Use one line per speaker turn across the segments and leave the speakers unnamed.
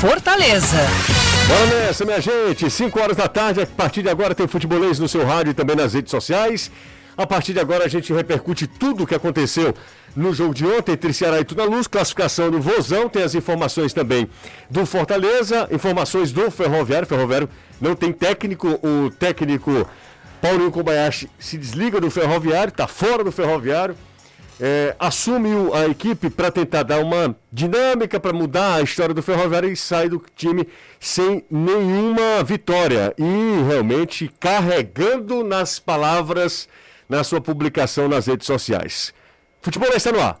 Fortaleza.
Bora nessa, minha gente. 5 horas da tarde, a partir de agora tem futebolês no seu rádio e também nas redes sociais. A partir de agora a gente repercute tudo o que aconteceu no jogo de ontem entre Ceará e Tuna Luz, classificação do Vozão, tem as informações também do Fortaleza, informações do Ferroviário. Ferroviário não tem técnico, o técnico Paulinho Kobayashi se desliga do Ferroviário, está fora do Ferroviário é, assume a equipe para tentar dar uma dinâmica, para mudar a história do Ferroviário e sai do time sem nenhuma vitória. E realmente carregando nas palavras na sua publicação nas redes sociais. Futebol está no ar.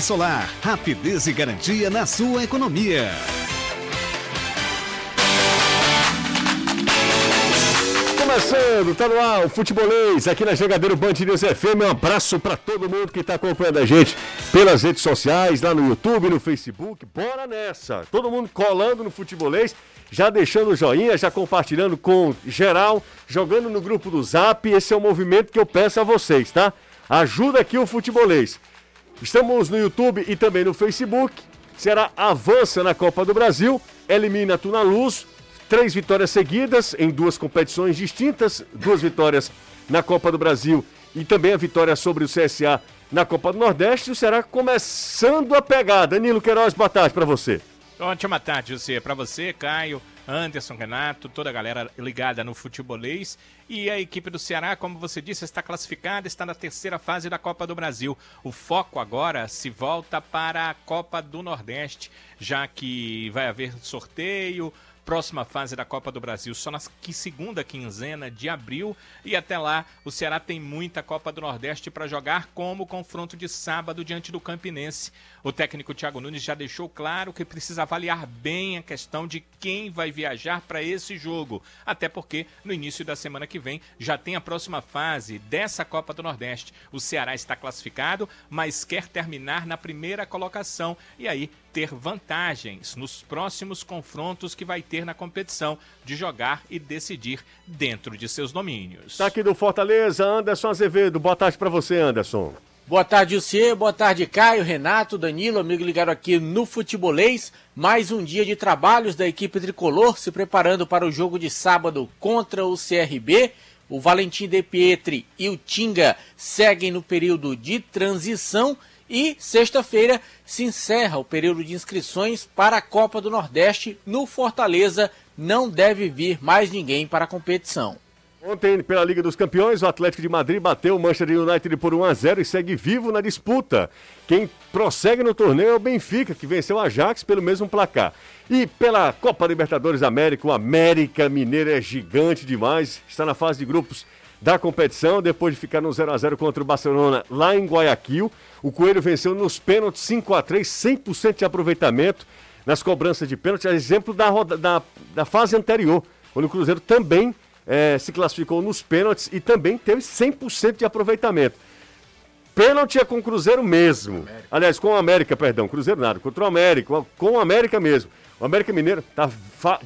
solar, rapidez e garantia na sua economia.
Começando, tá no ar o Futebolês aqui na Jogadeiro Band News FM. Um abraço para todo mundo que tá acompanhando a gente pelas redes sociais, lá no YouTube, no Facebook. Bora nessa! Todo mundo colando no Futebolês, já deixando o joinha, já compartilhando com geral, jogando no grupo do Zap. Esse é o movimento que eu peço a vocês, tá? Ajuda aqui o Futebolês. Estamos no YouTube e também no Facebook. Ceará avança na Copa do Brasil, elimina Tuna Luz, três vitórias seguidas em duas competições distintas, duas vitórias na Copa do Brasil e também a vitória sobre o CSA na Copa do Nordeste. O Ceará começando a pegar. Danilo Queiroz, boa tarde para você.
Ótima tarde, José. Para você, Caio, Anderson, Renato, toda a galera ligada no futebolês. E a equipe do Ceará, como você disse, está classificada, está na terceira fase da Copa do Brasil. O foco agora se volta para a Copa do Nordeste, já que vai haver sorteio, próxima fase da Copa do Brasil só na segunda quinzena de abril e até lá o Ceará tem muita Copa do Nordeste para jogar, como o confronto de sábado diante do Campinense. O técnico Thiago Nunes já deixou claro que precisa avaliar bem a questão de quem vai viajar para esse jogo, até porque no início da semana que vem já tem a próxima fase dessa Copa do Nordeste. O Ceará está classificado, mas quer terminar na primeira colocação e aí ter vantagens nos próximos confrontos que vai ter na competição de jogar e decidir dentro de seus domínios.
Tá aqui do Fortaleza, Anderson Azevedo. Boa tarde para você, Anderson.
Boa tarde, Lucie. Boa tarde, Caio, Renato, Danilo, amigo ligado aqui no Futebolês. Mais um dia de trabalhos da equipe tricolor se preparando para o jogo de sábado contra o CRB. O Valentim De Pietri e o Tinga seguem no período de transição e sexta-feira se encerra o período de inscrições para a Copa do Nordeste no Fortaleza. Não deve vir mais ninguém para a competição.
Ontem, pela Liga dos Campeões, o Atlético de Madrid bateu o Manchester United por 1 a 0 e segue vivo na disputa. Quem prossegue no torneio é o Benfica, que venceu o Ajax pelo mesmo placar. E pela Copa Libertadores América, o América Mineiro é gigante demais, está na fase de grupos da competição, depois de ficar no 0 a 0 contra o Barcelona lá em Guayaquil. O Coelho venceu nos pênaltis 5 a 3 100% de aproveitamento nas cobranças de pênalti, a exemplo da, roda, da, da fase anterior, quando o Cruzeiro também é, se classificou nos pênaltis e também teve 100% de aproveitamento. Pênalti é com o Cruzeiro mesmo. América. Aliás, com o América, perdão. Cruzeiro nada, contra o América, com o América mesmo. O América Mineiro tá,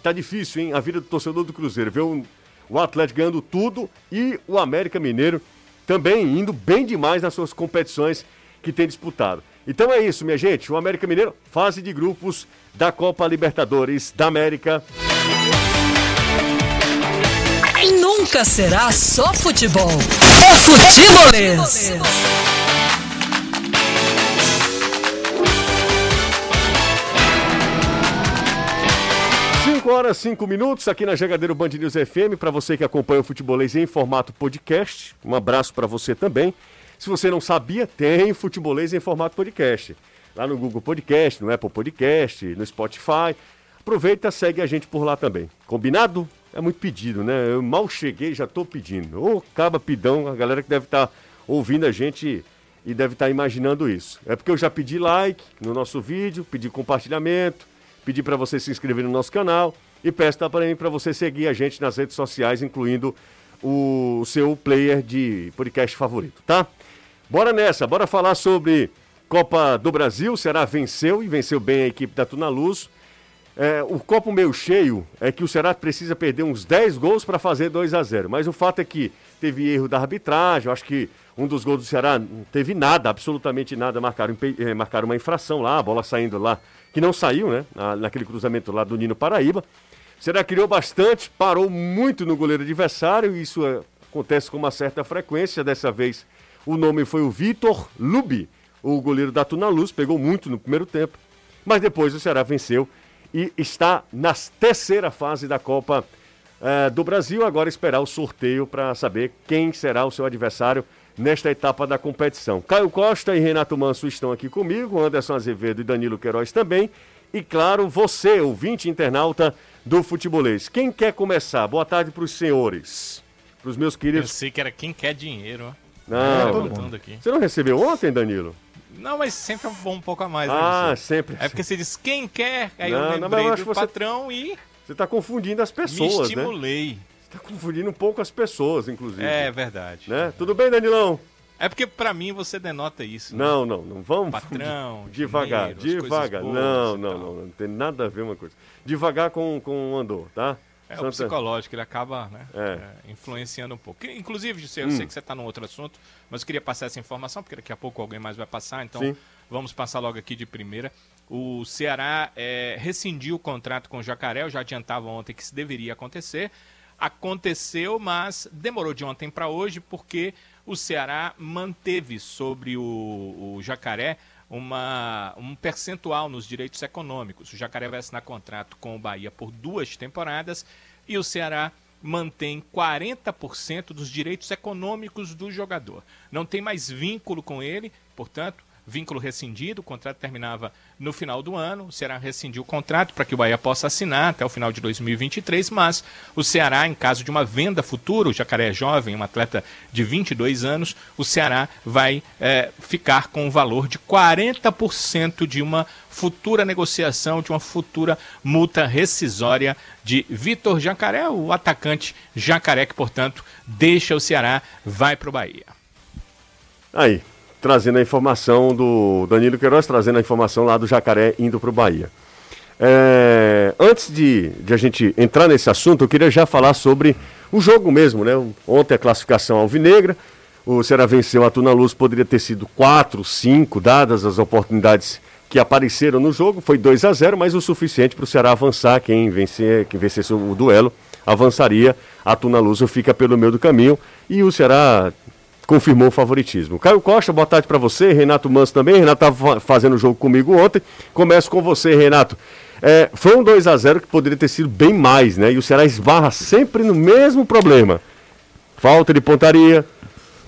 tá difícil, hein? A vida do torcedor do Cruzeiro. Ver o, o Atlético ganhando tudo e o América Mineiro também indo bem demais nas suas competições que tem disputado. Então é isso, minha gente. O América Mineiro, fase de grupos da Copa Libertadores da América.
Nunca será só futebol. É futebolês.
5 horas, 5 minutos aqui na Jogadeiro Band News FM. Para você que acompanha o Futebolês em formato podcast, um abraço para você também. Se você não sabia, tem Futebolês em formato podcast. Lá no Google Podcast, no Apple Podcast, no Spotify. Aproveita, segue a gente por lá também. Combinado? É muito pedido, né? Eu mal cheguei já estou pedindo. Ô, caba pidão, a galera que deve estar tá ouvindo a gente e deve estar tá imaginando isso. É porque eu já pedi like no nosso vídeo, pedi compartilhamento, pedir para você se inscrever no nosso canal e peço também para você seguir a gente nas redes sociais, incluindo o seu player de podcast favorito, tá? Bora nessa, bora falar sobre Copa do Brasil. Será venceu e venceu bem a equipe da Tuna Luz. É, o copo meio cheio é que o Ceará precisa perder uns 10 gols para fazer 2 a 0 Mas o fato é que teve erro da arbitragem. Eu acho que um dos gols do Ceará não teve nada, absolutamente nada. Marcaram, eh, marcaram uma infração lá, a bola saindo lá, que não saiu, né? naquele cruzamento lá do Nino Paraíba. O Ceará criou bastante, parou muito no goleiro adversário. Isso é, acontece com uma certa frequência. Dessa vez o nome foi o Vitor Lubi, o goleiro da Tuna Luz. Pegou muito no primeiro tempo. Mas depois o Ceará venceu e está na terceira fase da Copa uh, do Brasil. Agora esperar o sorteio para saber quem será o seu adversário nesta etapa da competição. Caio Costa e Renato Manso estão aqui comigo, Anderson Azevedo e Danilo Queiroz também. E claro, você, ouvinte internauta do futebolês. Quem quer começar? Boa tarde para os senhores. Para os meus queridos.
Eu sei que era quem quer dinheiro.
Não, é, você não recebeu ontem, Danilo?
Não, mas sempre é um pouco a mais.
Né, ah, sempre.
É porque você diz quem quer, aí não, eu lembrei não, do você... patrão e...
Você está confundindo as pessoas,
Me estimulei.
Né? Está confundindo um pouco as pessoas, inclusive.
É verdade.
Né? Tudo bem, Danilão?
É porque para mim você denota isso.
Né? Não, não, não vamos.
Patrão,
devagar, dinheiro, devagar. Não, não, não, não, tem nada a ver uma coisa. Devagar com, com o andor, tá?
É Santa... o psicológico, ele acaba né, é. É, influenciando um pouco. Inclusive, eu sei, hum. sei que você está num outro assunto, mas eu queria passar essa informação, porque daqui a pouco alguém mais vai passar, então Sim. vamos passar logo aqui de primeira. O Ceará é, rescindiu o contrato com o Jacaré, eu já adiantava ontem que isso deveria acontecer. Aconteceu, mas demorou de ontem para hoje, porque o Ceará manteve sobre o, o Jacaré uma, um percentual nos direitos econômicos. O Jacaré vai assinar contrato com o Bahia por duas temporadas e o Ceará mantém 40% dos direitos econômicos do jogador. Não tem mais vínculo com ele, portanto, vínculo rescindido, o contrato terminava no final do ano, o Ceará rescindiu o contrato para que o Bahia possa assinar até o final de 2023, mas o Ceará, em caso de uma venda futura, o Jacaré é jovem, um atleta de 22 anos, o Ceará vai é, ficar com o valor de 40% de uma futura negociação, de uma futura multa rescisória de Vitor Jacaré, o atacante Jacaré, que, portanto, deixa o Ceará, vai para o Bahia.
Aí, trazendo a informação do Danilo Queiroz, trazendo a informação lá do Jacaré indo para o Bahia. É, antes de, de, a gente entrar nesse assunto, eu queria já falar sobre o jogo mesmo, né? Ontem a classificação alvinegra, o Ceará venceu a Tuna Luz, poderia ter sido 4, 5, dadas as oportunidades que apareceram no jogo, foi 2 a 0 mas o suficiente para o Ceará avançar, quem, vencer, quem vencesse o duelo avançaria, a Tuna Luz fica pelo meio do caminho, e o Ceará confirmou o favoritismo. Caio Costa, boa tarde para você. Renato Manso também. Renato estava fazendo o jogo comigo ontem. Começo com você, Renato. É, foi um 2 a 0 que poderia ter sido bem mais, né? E o Ceará esbarra sempre no mesmo problema. Falta de pontaria,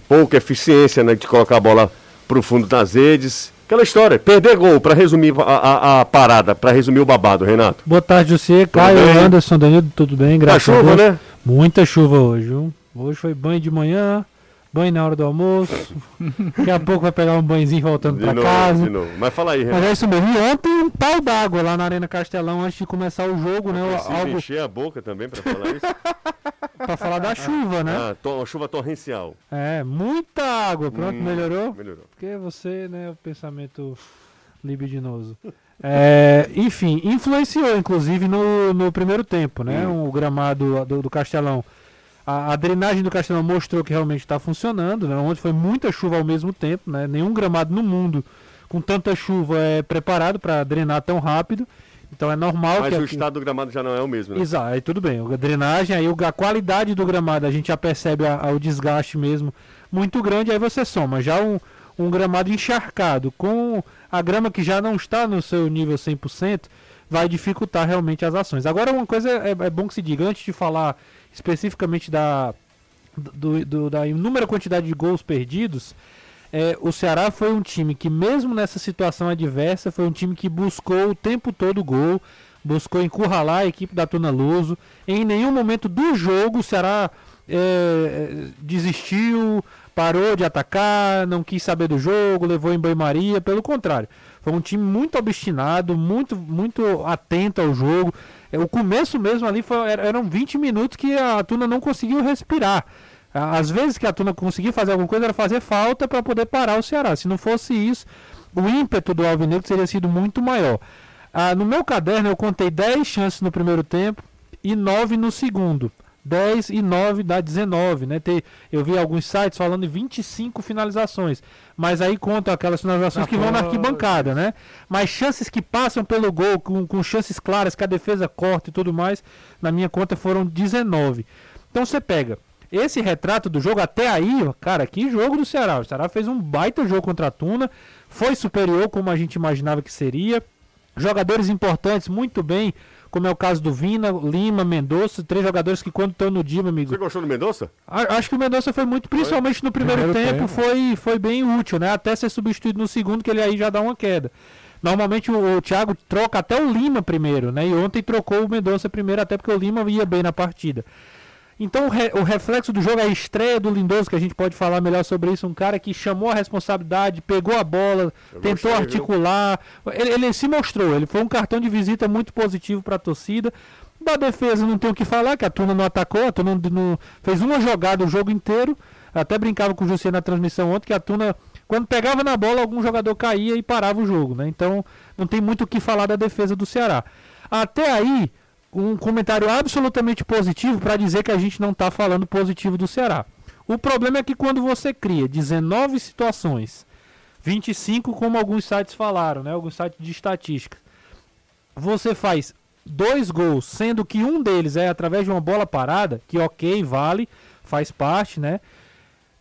pouca eficiência né, de colocar a bola para o fundo das redes. Aquela história, perder gol, para resumir a, a, a parada, para resumir o babado, Renato.
Boa tarde, você, Caio, Anderson, Danilo, tudo bem? Graças a, chuva, Deus. né? Muita chuva hoje. Viu? Hoje foi banho de manhã, banho na hora do almoço. Daqui a pouco vai pegar um banhozinho voltando para casa. De
novo. Mas fala aí,
Renato. Mas é isso mesmo. E ontem um pau d'água lá na Arena Castelão antes de começar o jogo, né?
Algo... encher a boca também para falar isso.
para falar da chuva, né? Ah,
to chuva torrencial.
É, muita água. Pronto, hum, melhorou?
Melhorou.
Porque você, né, o pensamento libidinoso. É, enfim, influenciou inclusive no, no primeiro tempo, né? Hum. O gramado do, do Castelão a, a drenagem do Castelão mostrou que realmente está funcionando. Né? Ontem foi muita chuva ao mesmo tempo. Né? Nenhum gramado no mundo com tanta chuva é preparado para drenar tão rápido. Então é normal
Mas
que.
Mas o aqui... estado do gramado já não é o mesmo, né?
Exato, aí tudo bem. A drenagem, aí a qualidade do gramado, a gente já percebe a, a, o desgaste mesmo muito grande, aí você soma. Já um, um gramado encharcado com a grama que já não está no seu nível 100%, vai dificultar realmente as ações. Agora, uma coisa é, é bom que se diga, antes de falar especificamente da, do, do, da inúmera quantidade de gols perdidos, é, o Ceará foi um time que, mesmo nessa situação adversa, foi um time que buscou o tempo todo o gol, buscou encurralar a equipe da Tuna Luso. Em nenhum momento do jogo o Ceará é, desistiu, parou de atacar, não quis saber do jogo, levou em banho-maria. Pelo contrário, foi um time muito obstinado, muito, muito atento ao jogo. É, o começo mesmo ali foi, eram 20 minutos que a Tuna não conseguiu respirar. Às vezes que a Tuna conseguia fazer alguma coisa era fazer falta para poder parar o Ceará. Se não fosse isso, o ímpeto do Alvinegro teria sido muito maior. Ah, no meu caderno eu contei 10 chances no primeiro tempo e 9 no segundo. 10 e 9 dá 19, né? Tem, eu vi alguns sites falando de 25 finalizações, mas aí contam aquelas finalizações que vão na arquibancada, né? Mas chances que passam pelo gol, com, com chances claras que a defesa corta e tudo mais, na minha conta foram 19. Então você pega esse retrato do jogo até aí, cara, que jogo do Ceará. O Ceará fez um baita jogo contra a Tuna, foi superior como a gente imaginava que seria. Jogadores importantes, muito bem como é o caso do Vina, Lima, Mendonça, três jogadores que quando estão no dia, meu amigo.
Você gostou do Mendonça?
Acho que o Mendonça foi muito, principalmente no primeiro, primeiro tempo, tempo, Foi, foi bem útil, né? Até ser substituído no segundo, que ele aí já dá uma queda. Normalmente o, o Thiago troca até o Lima primeiro, né? E ontem trocou o Mendonça primeiro, até porque o Lima ia bem na partida. Então o, re, o, reflexo do jogo é a estreia do Lindoso, que a gente pode falar melhor sobre isso. Um cara que chamou a responsabilidade, pegou a bola, Eu tentou gostei, articular. Ele, ele, se mostrou, ele foi um cartão de visita muito positivo para a torcida. Da defesa não tem o que falar, que a turma não atacou, a turma não, não, fez uma jogada o jogo inteiro. Até brincava com o José na transmissão ontem, que a turma, quando pegava na bola, algum jogador caía e parava o jogo. Né? Então não tem muito o que falar da defesa do Ceará. Até aí, um comentário absolutamente positivo para dizer que a gente não está falando positivo do Ceará. O problema é que quando você cria 19 situações, 25 como alguns sites falaram, né, alguns sites de estatística, você faz dois gols, sendo que um deles é através de uma bola parada, que ok, vale, faz parte, né?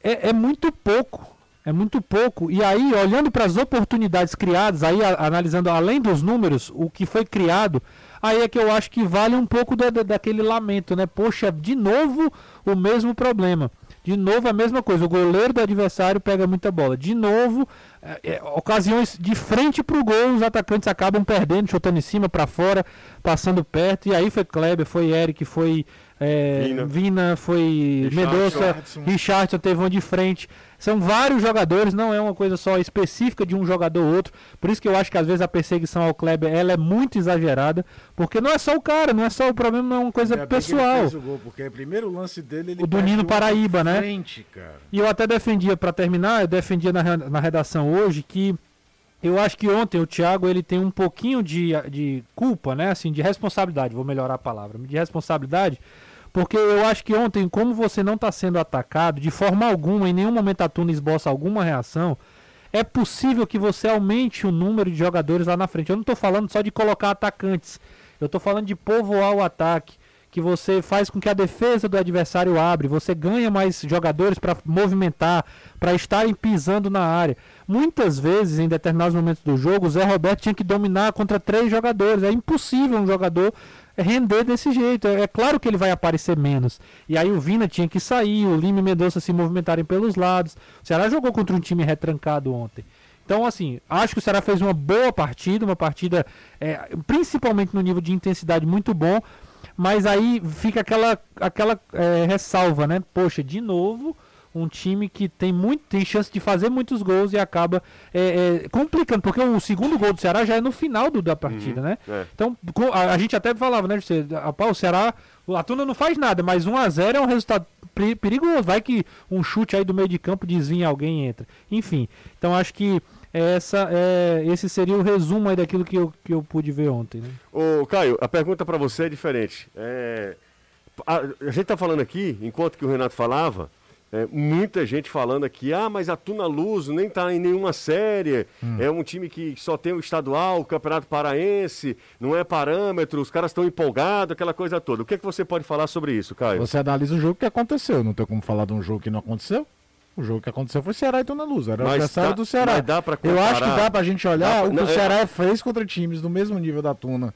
É, é muito pouco, é muito pouco. E aí, olhando para as oportunidades criadas, aí a, analisando além dos números, o que foi criado aí é que eu acho que vale um pouco da, daquele lamento, né? Poxa, de novo o mesmo problema. De novo a mesma coisa. O goleiro do adversário pega muita bola. De novo, é, é, ocasiões de frente para o gol, os atacantes acabam perdendo, chutando em cima, para fora, passando perto. E aí foi Kleber, foi Eric, foi é, Vina. Vina. foi Medoça, Richardson teve um de frente. São vários jogadores, não é uma coisa só específica de um jogador ou outro. Por isso que eu acho que às vezes a perseguição ao Kleber ela é muito exagerada, porque não é só o cara, não é só o problema, não é uma coisa é, pessoal.
O gol, porque o primeiro lance dele ele
o do Nino Paraíba, né? Frente, e eu até defendia para terminar, eu defendia na, na redação hoje que eu acho que ontem o Thiago ele tem um pouquinho de, de culpa, né? Assim, de responsabilidade, vou melhorar a palavra, de responsabilidade porque eu acho que ontem, como você não está sendo atacado de forma alguma, em nenhum momento a Tuna esboça alguma reação, é possível que você aumente o número de jogadores lá na frente. Eu não estou falando só de colocar atacantes, eu estou falando de povoar o ataque, que você faz com que a defesa do adversário abre, você ganha mais jogadores para movimentar, para estarem pisando na área. Muitas vezes, em determinados momentos do jogo, o Zé Roberto tinha que dominar contra três jogadores. É impossível um jogador render desse jeito. É, é claro que ele vai aparecer menos. E aí o Vina tinha que sair, o Lima e Mendonça se movimentarem pelos lados. O Ceará jogou contra um time retrancado ontem. Então, assim, acho que o Ceará fez uma boa partida, uma partida é, principalmente no nível de intensidade muito bom, mas aí fica aquela, aquela é, ressalva, né? Poxa, de novo, um time que tem muito tem chance de fazer muitos gols e acaba é, é, complicando, porque o segundo gol do Ceará já é no final do, da partida, uhum, né? É. Então, a, a, gente até falava, né, você, a, o Ceará, o Atuna não faz nada, mas 1 a 0 é um resultado perigoso, vai que um chute aí do meio de campo desvinha alguém e entra. Enfim, então acho que essa é, esse seria o resumo aí daquilo que eu, que eu pude ver ontem. Né?
Ô, Caio, a pergunta para você é diferente. É, a, a, gente está falando aqui, enquanto que o Renato falava, é, muita gente falando aqui, ah, mas a Tuna Luso nem está em nenhuma série, hum. é um time que só tem o estadual, o Campeonato Paraense, não é parâmetro, os caras estão empolgados, aquela coisa toda. O que, é que você pode falar sobre isso, Caio?
Você analisa o jogo que aconteceu, não tem como falar de um jogo que não aconteceu? O jogo que aconteceu foi Ceará e Dona Luz. Era o adversário do Ceará.
Dá pra
Eu acho que dá pra gente olhar pra, o que não, o Ceará é... fez contra times do mesmo nível da Tuna.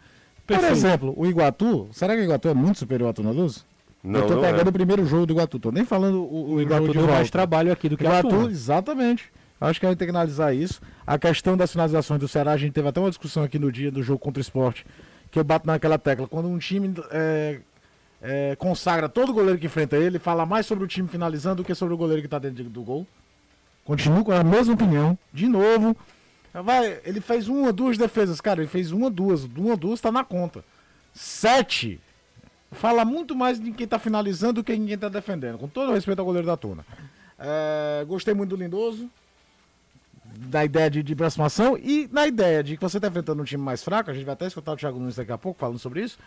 Por exemplo, o Iguatu. Será que o Iguatu é muito superior à Tuna Luz? Não, eu tô pegando é. o primeiro jogo do Iguatu. Tô nem falando o, o Iguatu deu
mais trabalho aqui do que Iguatu, a Tuna.
Exatamente. Acho que a gente tem que analisar isso. A questão das finalizações do Ceará, a gente teve até uma discussão aqui no dia do jogo contra o esporte, que eu bato naquela tecla. Quando um time é, é, consagra todo goleiro que enfrenta ele, fala mais sobre o time finalizando do que sobre o goleiro que está dentro do gol. Continuo com a mesma opinião. De novo, vai, ele fez uma, duas defesas. Cara, ele fez uma, duas. Uma, duas está na conta. Sete. Fala muito mais de quem está finalizando do que de quem está defendendo. Com todo respeito ao goleiro da Tuna. É, gostei muito do Lindoso. Da ideia de, de aproximação e na ideia de que você está enfrentando um time mais fraco. A gente vai até escutar o Thiago Nunes daqui a pouco falando sobre isso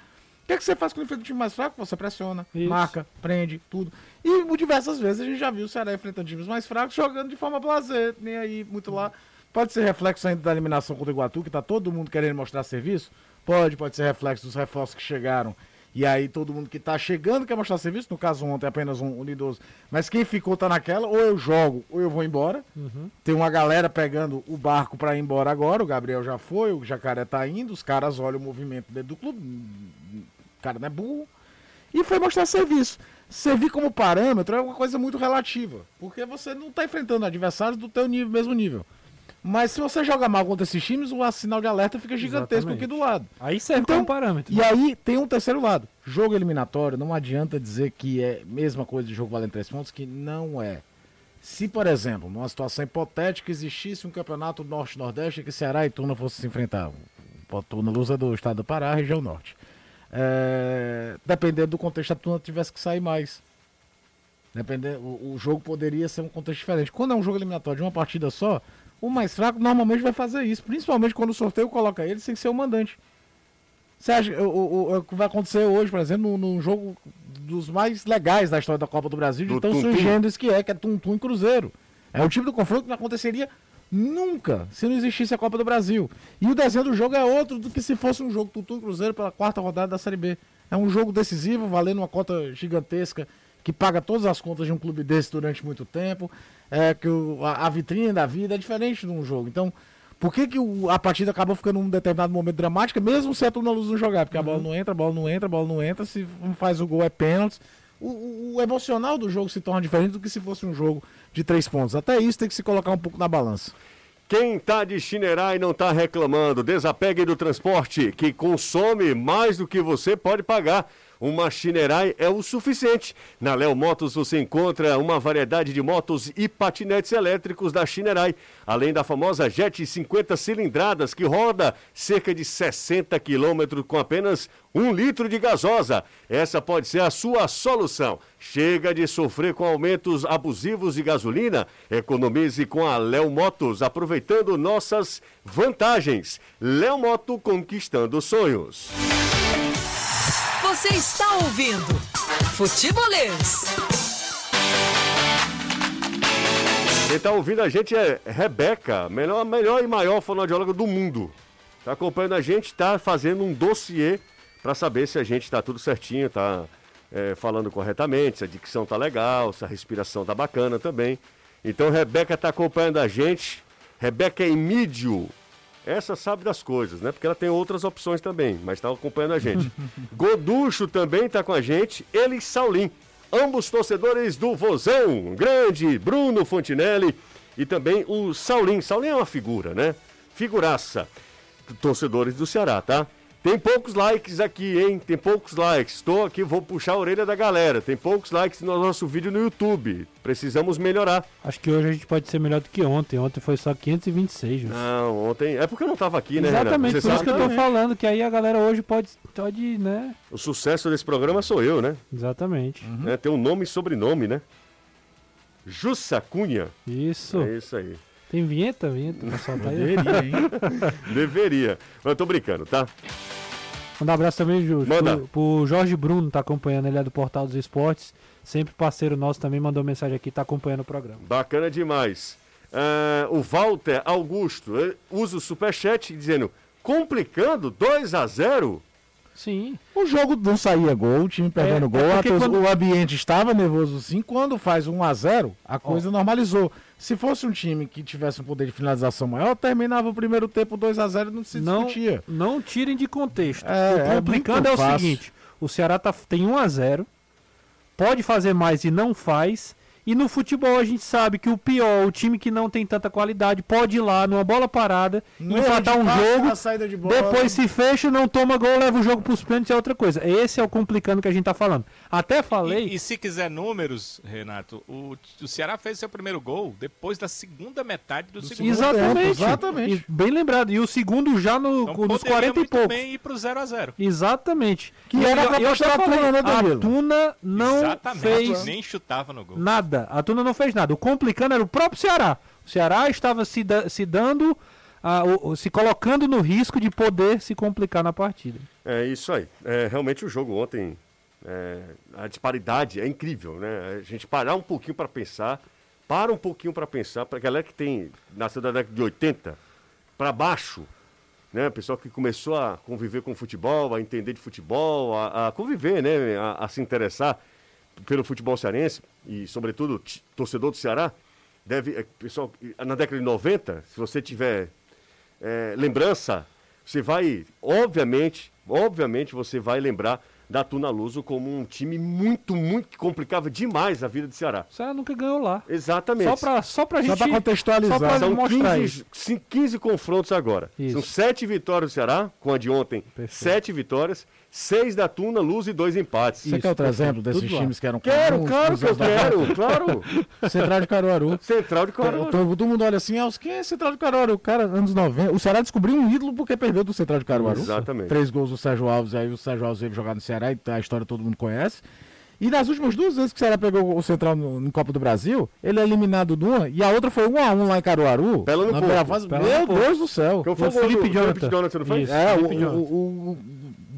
o que, é que você faz quando enfrenta um time mais fraco? Você pressiona, Isso. marca, prende, tudo. E diversas vezes a gente já viu o Ceará enfrentando times mais fracos, jogando de forma blazer, nem aí, muito lá. Pode ser reflexo ainda da eliminação contra o Iguatu, que tá todo mundo querendo mostrar serviço? Pode, pode ser reflexo dos reforços que chegaram. E aí todo mundo que tá chegando quer mostrar serviço, no caso ontem apenas um unidoso. Mas quem ficou tá naquela, ou eu jogo, ou eu vou embora. Uhum. Tem uma galera pegando o barco para ir embora agora, o Gabriel já foi, o Jacaré tá indo, os caras olham o movimento dentro do clube, cara não é burro. E foi mostrar serviço. Servir como parâmetro é uma coisa muito relativa. Porque você não está enfrentando adversários do teu nível, mesmo nível. Mas se você joga mal contra esses times, o sinal de alerta fica gigantesco Exatamente. aqui do lado.
Aí serve então, como parâmetro.
E né? aí tem um terceiro lado. Jogo eliminatório, não adianta dizer que é mesma coisa de jogo valendo três pontos, que não é. Se, por exemplo, numa situação hipotética, existisse um campeonato norte-nordeste que Ceará e Tuna fossem se enfrentar. O Tuna Lusa do estado do Pará, região norte. É, dependendo do contexto, a Tuna tivesse que sair mais. Dependendo, o, o, jogo poderia ser um contexto diferente. Quando é um jogo eliminatório de uma partida só, o mais fraco normalmente vai fazer isso. Principalmente quando o sorteio coloca ele sem ser o mandante. Você acha o, o, o que vai acontecer hoje, por exemplo, num, jogo dos mais legais da história da Copa do Brasil, de tão surgindo isso que é, que é Tum Tum e Cruzeiro. É o tipo de confronto que não aconteceria Nunca, se não existisse a Copa do Brasil. E o desenho do jogo é outro do que se fosse um jogo Tutu Cruzeiro pela quarta rodada da Série B. É um jogo decisivo, valendo uma cota gigantesca, que paga todas as contas de um clube desse durante muito tempo. É que o, a, a, vitrine da vida é diferente de um jogo. Então, por que, que o, a partida acabou ficando num determinado momento dramática, mesmo se a turma luz não jogar? Porque uhum. a bola não entra, a bola não entra, a bola não entra, se não faz o gol é pênalti. O, o, o emocional do jogo se torna diferente do que se fosse um jogo de três pontos. Até isso tem que se colocar um pouco na balança.
Quem está de chinerar e não está reclamando, desapegue do transporte, que consome mais do que você pode pagar. Uma Chinerai é o suficiente. Na Léo Motos você encontra uma variedade de motos e patinetes elétricos da Chinerai, além da famosa Jet 50 cilindradas que roda cerca de 60 quilômetros com apenas um litro de gasosa. Essa pode ser a sua solução. Chega de sofrer com aumentos abusivos de gasolina. Economize com a Léo Motos, aproveitando nossas vantagens. Léo Moto conquistando sonhos.
Você está ouvindo Futebolês.
Quem está ouvindo a gente é Rebeca, melhor, melhor e maior fonoaudióloga do mundo. Está acompanhando a gente, está fazendo um dossiê para saber se a gente está tudo certinho, está é, falando corretamente, se a dicção está legal, se a respiração está bacana também. Então, Rebeca está acompanhando a gente. Rebeca Emídio, essa sabe das coisas, né? Porque ela tem outras opções também, mas está acompanhando a gente. Goducho também está com a gente. Ele e Saulim, ambos torcedores do Vozão. Grande Bruno Fontinelli e também o Saulim. Saulim é uma figura, né? Figuraça. Torcedores do Ceará, tá? Tem poucos likes aqui, hein? Tem poucos likes. Estou aqui, vou puxar a orelha da galera. Tem poucos likes no nosso vídeo no YouTube. Precisamos melhorar.
Acho que hoje a gente pode ser melhor do que ontem. Ontem foi só 526.
Não, ontem. É porque eu não estava aqui, né,
Exatamente, por isso que eu tô falando, que aí a galera hoje pode, pode, né?
O sucesso desse programa sou eu, né?
Exatamente.
Uhum. É, tem um nome e sobrenome, né? Jussa Cunha.
Isso.
É isso aí.
Tem vinheta? Vinheta pra soltar
Deveria, hein? Deveria. Mas eu tô brincando, tá?
Mandar um abraço também, Ju, Manda. Pro, pro Jorge Bruno, tá acompanhando, ele é do Portal dos Esportes. Sempre parceiro nosso também mandou mensagem aqui, tá acompanhando o programa.
Bacana demais. Uh, o Walter Augusto eh, usa o superchat dizendo: complicando 2 a 0
Sim. O jogo não saía gol, o time perdendo é, gol, é quando... o ambiente estava nervoso sim. Quando faz 1 a 0 a coisa oh. normalizou. Se fosse um time que tivesse um poder de finalização maior, terminava o primeiro tempo 2 a 0 e não se
não,
discutia.
Não tirem de contexto. É, o é complicando é, é o fácil. seguinte: o Ceará tá, tem 1 a 0 pode fazer mais e não faz, E no futebol a gente sabe que o pior, o time que não tem tanta qualidade, pode ir lá numa bola parada, não empatar um jogo, de depois se fecha, não toma gol, leva o jogo pros pênaltis, é outra coisa. Esse é o complicando que a gente tá falando. Até falei.
E, e se quiser números, Renato, o, o Ceará fez seu primeiro gol depois da segunda metade do, do segundo
Exatamente. Tempo, exatamente. E, bem lembrado. E o segundo já no, então, nos 40 e poucos.
ir pro 0 a 0
Exatamente. Que e era pra eu, eu já falei, Tuna, né, a Tuna não Exatamente. fez
nem chutava no gol.
Nada. A Tuna não fez nada. O complicando era o próprio Ceará. O Ceará estava se, da, se dando, uh, o, se colocando no risco de poder se complicar na partida.
É isso aí. É, realmente o jogo ontem, é, a disparidade é incrível, né? A gente parar um pouquinho para pensar, para um pouquinho para pensar, para a galera que tem nasceu da década de 80 para baixo, né? Pessoal que começou a conviver com o futebol, a entender de futebol, a, a conviver, né? A, a se interessar pelo futebol cearense e, sobretudo, torcedor do Ceará, deve, é, pessoal, na década de 90, se você tiver é, lembrança, você vai, obviamente, obviamente você vai lembrar da Tuna Luso como um time muito, muito que complicava demais a vida do Ceará.
O Ceará nunca ganhou lá.
Exatamente.
Só para só pra gente
só pra contextualizar. Só pra
São mostrar 15, 15 confrontos agora. Isso. São sete vitórias do Ceará, com a de ontem, Perfeito. sete vitórias seis da Tuna, Luz e dois empates.
Você quer outro exemplo desses times que eram
Quero, comuns, claro que eu quero, claro.
Central de Caruaru.
Central de Caruaru.
Todo, mundo olha assim, ah, quem é Central de Caruaru? O cara, anos 90. O Ceará descobriu um ídolo porque perdeu do Central de Caruaru.
Exatamente.
Três gols do Sérgio Alves, aí o Sérgio Alves veio jogar no Ceará, e a história todo mundo conhece. E nas últimas duas vezes que o Ceará pegou o Central no, no Copa do Brasil, ele é eliminado de uma e a outra foi 1 a 1 lá em Caruaru.
Pelo no na
fase, Meu Deus do céu.
Que foi o Felipe Jonathan. Jonathan não foi?
É, o, o, o,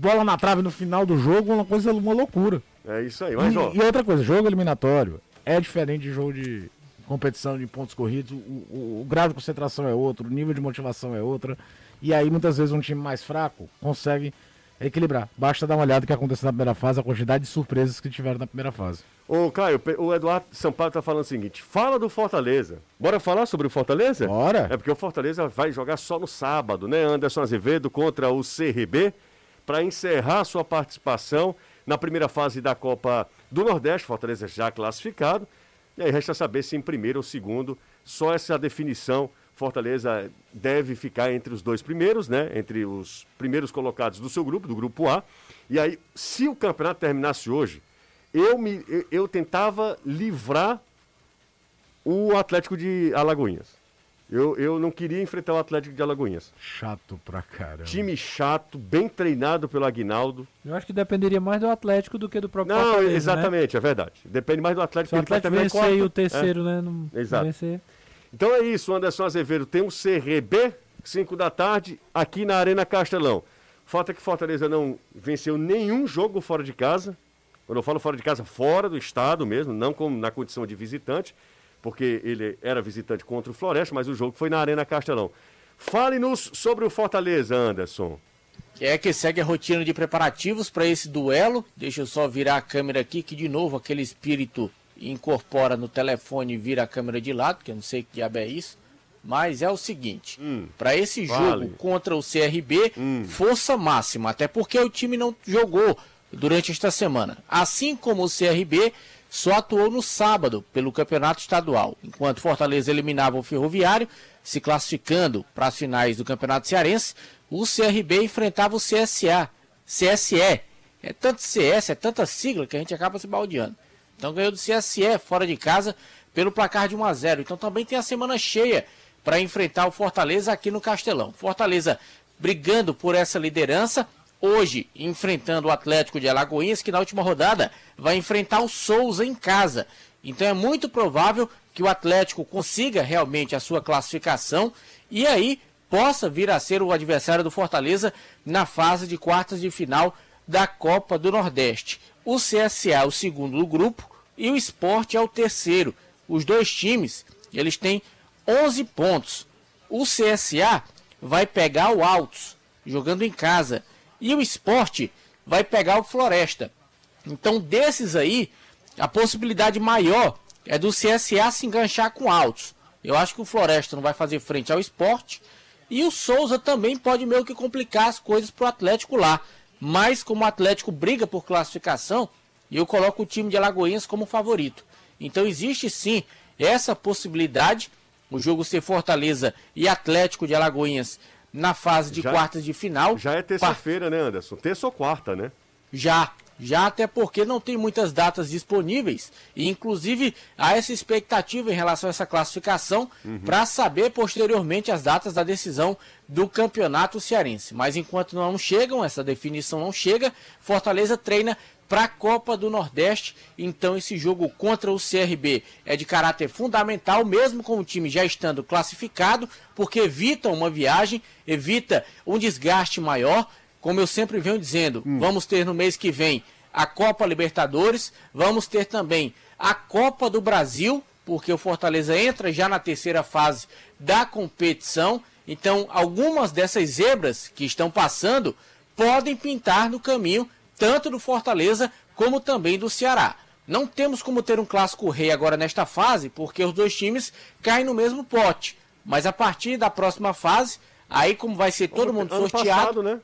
bola na trave no final do jogo, uma coisa, uma loucura.
É isso aí, mas
e,
ó.
E outra coisa, jogo eliminatório é diferente de jogo de competição de pontos corridos. O, o, o grau de concentração é outro, o nível de motivação é outra. E aí, muitas vezes, um time mais fraco consegue equilibrar. Basta dar uma olhada no que aconteceu na primeira fase, a quantidade de surpresas que tiveram na primeira fase.
Ô, Caio, o Eduardo Sampaio tá falando o seguinte: fala do Fortaleza. Bora falar sobre o Fortaleza?
Bora.
É porque o Fortaleza vai jogar só no sábado, né? Anderson Azevedo contra o CRB para encerrar sua participação na primeira fase da Copa do Nordeste, Fortaleza já classificado. E aí resta saber se em primeiro ou segundo, só essa definição, Fortaleza deve ficar entre os dois primeiros, né? Entre os primeiros colocados do seu grupo, do grupo A. E aí, se o campeonato terminasse hoje, eu, me, eu, tentava livrar o Atlético de Alagoinhas. Eu, eu não queria enfrentar o Atlético de Alagoinhas.
Chato pra caramba.
Time chato, bem treinado pelo Aguinaldo.
Eu acho que dependeria mais do Atlético do que do próprio
Não, Fortaleza, né? exatamente, né? é verdade. Depende mais do Atlético.
Se o Atlético tá vencer é o terceiro, é. né?
Não Exato. Vencer. Então é isso, Anderson Azevedo tem um CRB, 5 da tarde, aqui na Arena Castelão. Falta que Fortaleza não venceu nenhum jogo fora de casa. Quando eu falo fora de casa, fora do estado mesmo, não como na condição de visitante porque ele era visitante contra o Floresta, mas o jogo foi na Arena Castelão. Fale-nos sobre o Fortaleza, Anderson.
É que segue a rotina de preparativos para esse duelo. Deixa eu só virar a câmera aqui, que de novo aquele espírito incorpora no telefone e vira a câmera de lado, que eu não sei que diabo é isso. Mas é o seguinte, hum, para esse vale. jogo contra o CRB, hum. força máxima, até porque o time não jogou durante esta semana. Assim como o CRB, só atuou no sábado pelo Campeonato Estadual, enquanto Fortaleza eliminava o Ferroviário, se classificando para as finais do Campeonato Cearense, o CRB enfrentava o CSA, CSE. É tanto CS, é tanta sigla que a gente acaba se baldeando. Então ganhou do CSE fora de casa pelo placar de 1 a 0. Então também tem a semana cheia para enfrentar o Fortaleza aqui no Castelão. Fortaleza brigando por essa liderança hoje enfrentando o Atlético de Alagoinhas, que na última rodada vai enfrentar o Souza em casa. Então é muito provável que o Atlético consiga realmente a sua classificação e aí possa vir a ser o adversário do Fortaleza na fase de quartas de final da Copa do Nordeste. O CSA é o segundo do grupo e o Esporte é o terceiro. Os dois times, eles têm 11 pontos. O CSA vai pegar o Altos, jogando em casa. E o esporte vai pegar o Floresta. Então, desses aí, a possibilidade maior é do CSA se enganchar com altos. Eu acho que o Floresta não vai fazer frente ao esporte. E o Souza também pode meio que complicar as coisas para o Atlético lá. Mas como o Atlético briga por classificação, eu coloco o time de Alagoinhas como favorito. Então existe sim essa possibilidade, o jogo ser Fortaleza e Atlético de Alagoinhas na fase de já, quartas de final.
Já é terça-feira, né, Anderson? Terça ou quarta, né?
Já, já até porque não tem muitas datas disponíveis e inclusive há essa expectativa em relação a essa classificação uhum. para saber posteriormente as datas da decisão do campeonato cearense. Mas enquanto não chegam, essa definição não chega, Fortaleza treina para a Copa do Nordeste. Então esse jogo contra o CRB é de caráter fundamental, mesmo com o time já estando classificado, porque evita uma viagem, evita um desgaste maior como eu sempre venho dizendo, hum. vamos ter no mês que vem a Copa Libertadores, vamos ter também a Copa do Brasil, porque o Fortaleza entra já na terceira fase da competição. Então, algumas dessas zebras que estão passando podem pintar no caminho tanto do Fortaleza como também do Ceará. Não temos como ter um clássico rei agora nesta fase, porque os dois times caem no mesmo pote. Mas a partir da próxima fase, aí como vai ser todo mundo ano sorteado, passado, né?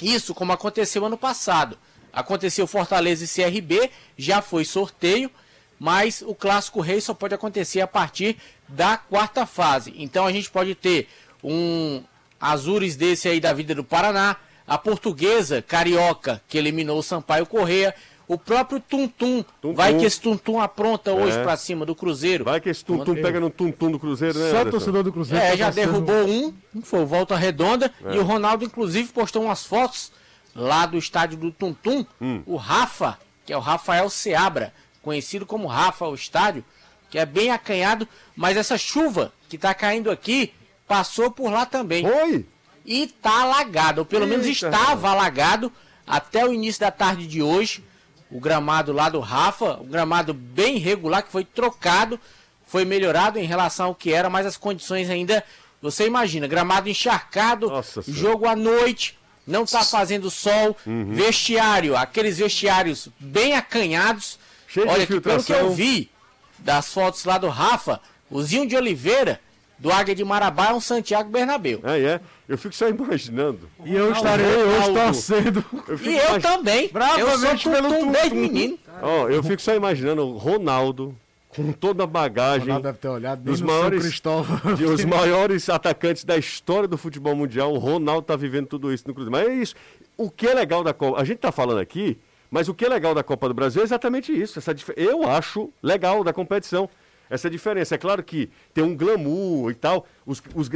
Isso, como aconteceu ano passado. Aconteceu Fortaleza e CRB, já foi sorteio, mas o Clássico Rei só pode acontecer a partir da quarta fase. Então a gente pode ter um Azures desse aí da vida do Paraná, a Portuguesa Carioca, que eliminou o Sampaio Correia, o próprio Tuntum. Tum, vai que esse Tuntum apronta é. hoje pra cima do Cruzeiro.
Vai que esse Tuntum pega no Tuntum do Cruzeiro, né?
Só o torcedor do Cruzeiro. É, tá já derrubou um, foi volta redonda. É. E o Ronaldo, inclusive, postou umas fotos lá do estádio do Tuntum. Hum. O Rafa, que é o Rafael Seabra, conhecido como Rafa, o estádio, que é bem acanhado. Mas essa chuva que tá caindo aqui passou por lá também.
Foi?
E tá alagado, ou pelo Eita. menos estava alagado até o início da tarde de hoje o gramado lá do Rafa, um gramado bem regular que foi trocado, foi melhorado em relação ao que era, mas as condições ainda, você imagina, gramado encharcado, Nossa jogo à noite, não está fazendo sol, uhum. vestiário, aqueles vestiários bem acanhados. Cheio Olha, que, pelo que eu vi das fotos lá do Rafa, o Zinho de Oliveira do Águia de Marabá é um Santiago Bernabéu.
Ah, é? Eu fico só imaginando.
E eu estarei hoje torcendo.
Eu e eu também.
Bravamente eu pelo tum, desde
menino.
Ó, oh, eu fico só imaginando o Ronaldo com toda a bagagem. Ronaldo
deve ter olhado
dos maiores, de os maiores atacantes da história do futebol mundial. O Ronaldo tá vivendo tudo isso no Cruzeiro. Mas é isso. O que é legal da Copa? A gente tá falando aqui, mas o que é legal da Copa do Brasil é exatamente isso. Essa, eu acho legal da competição essa diferença. É claro que tem um glamour e tal. Os, os,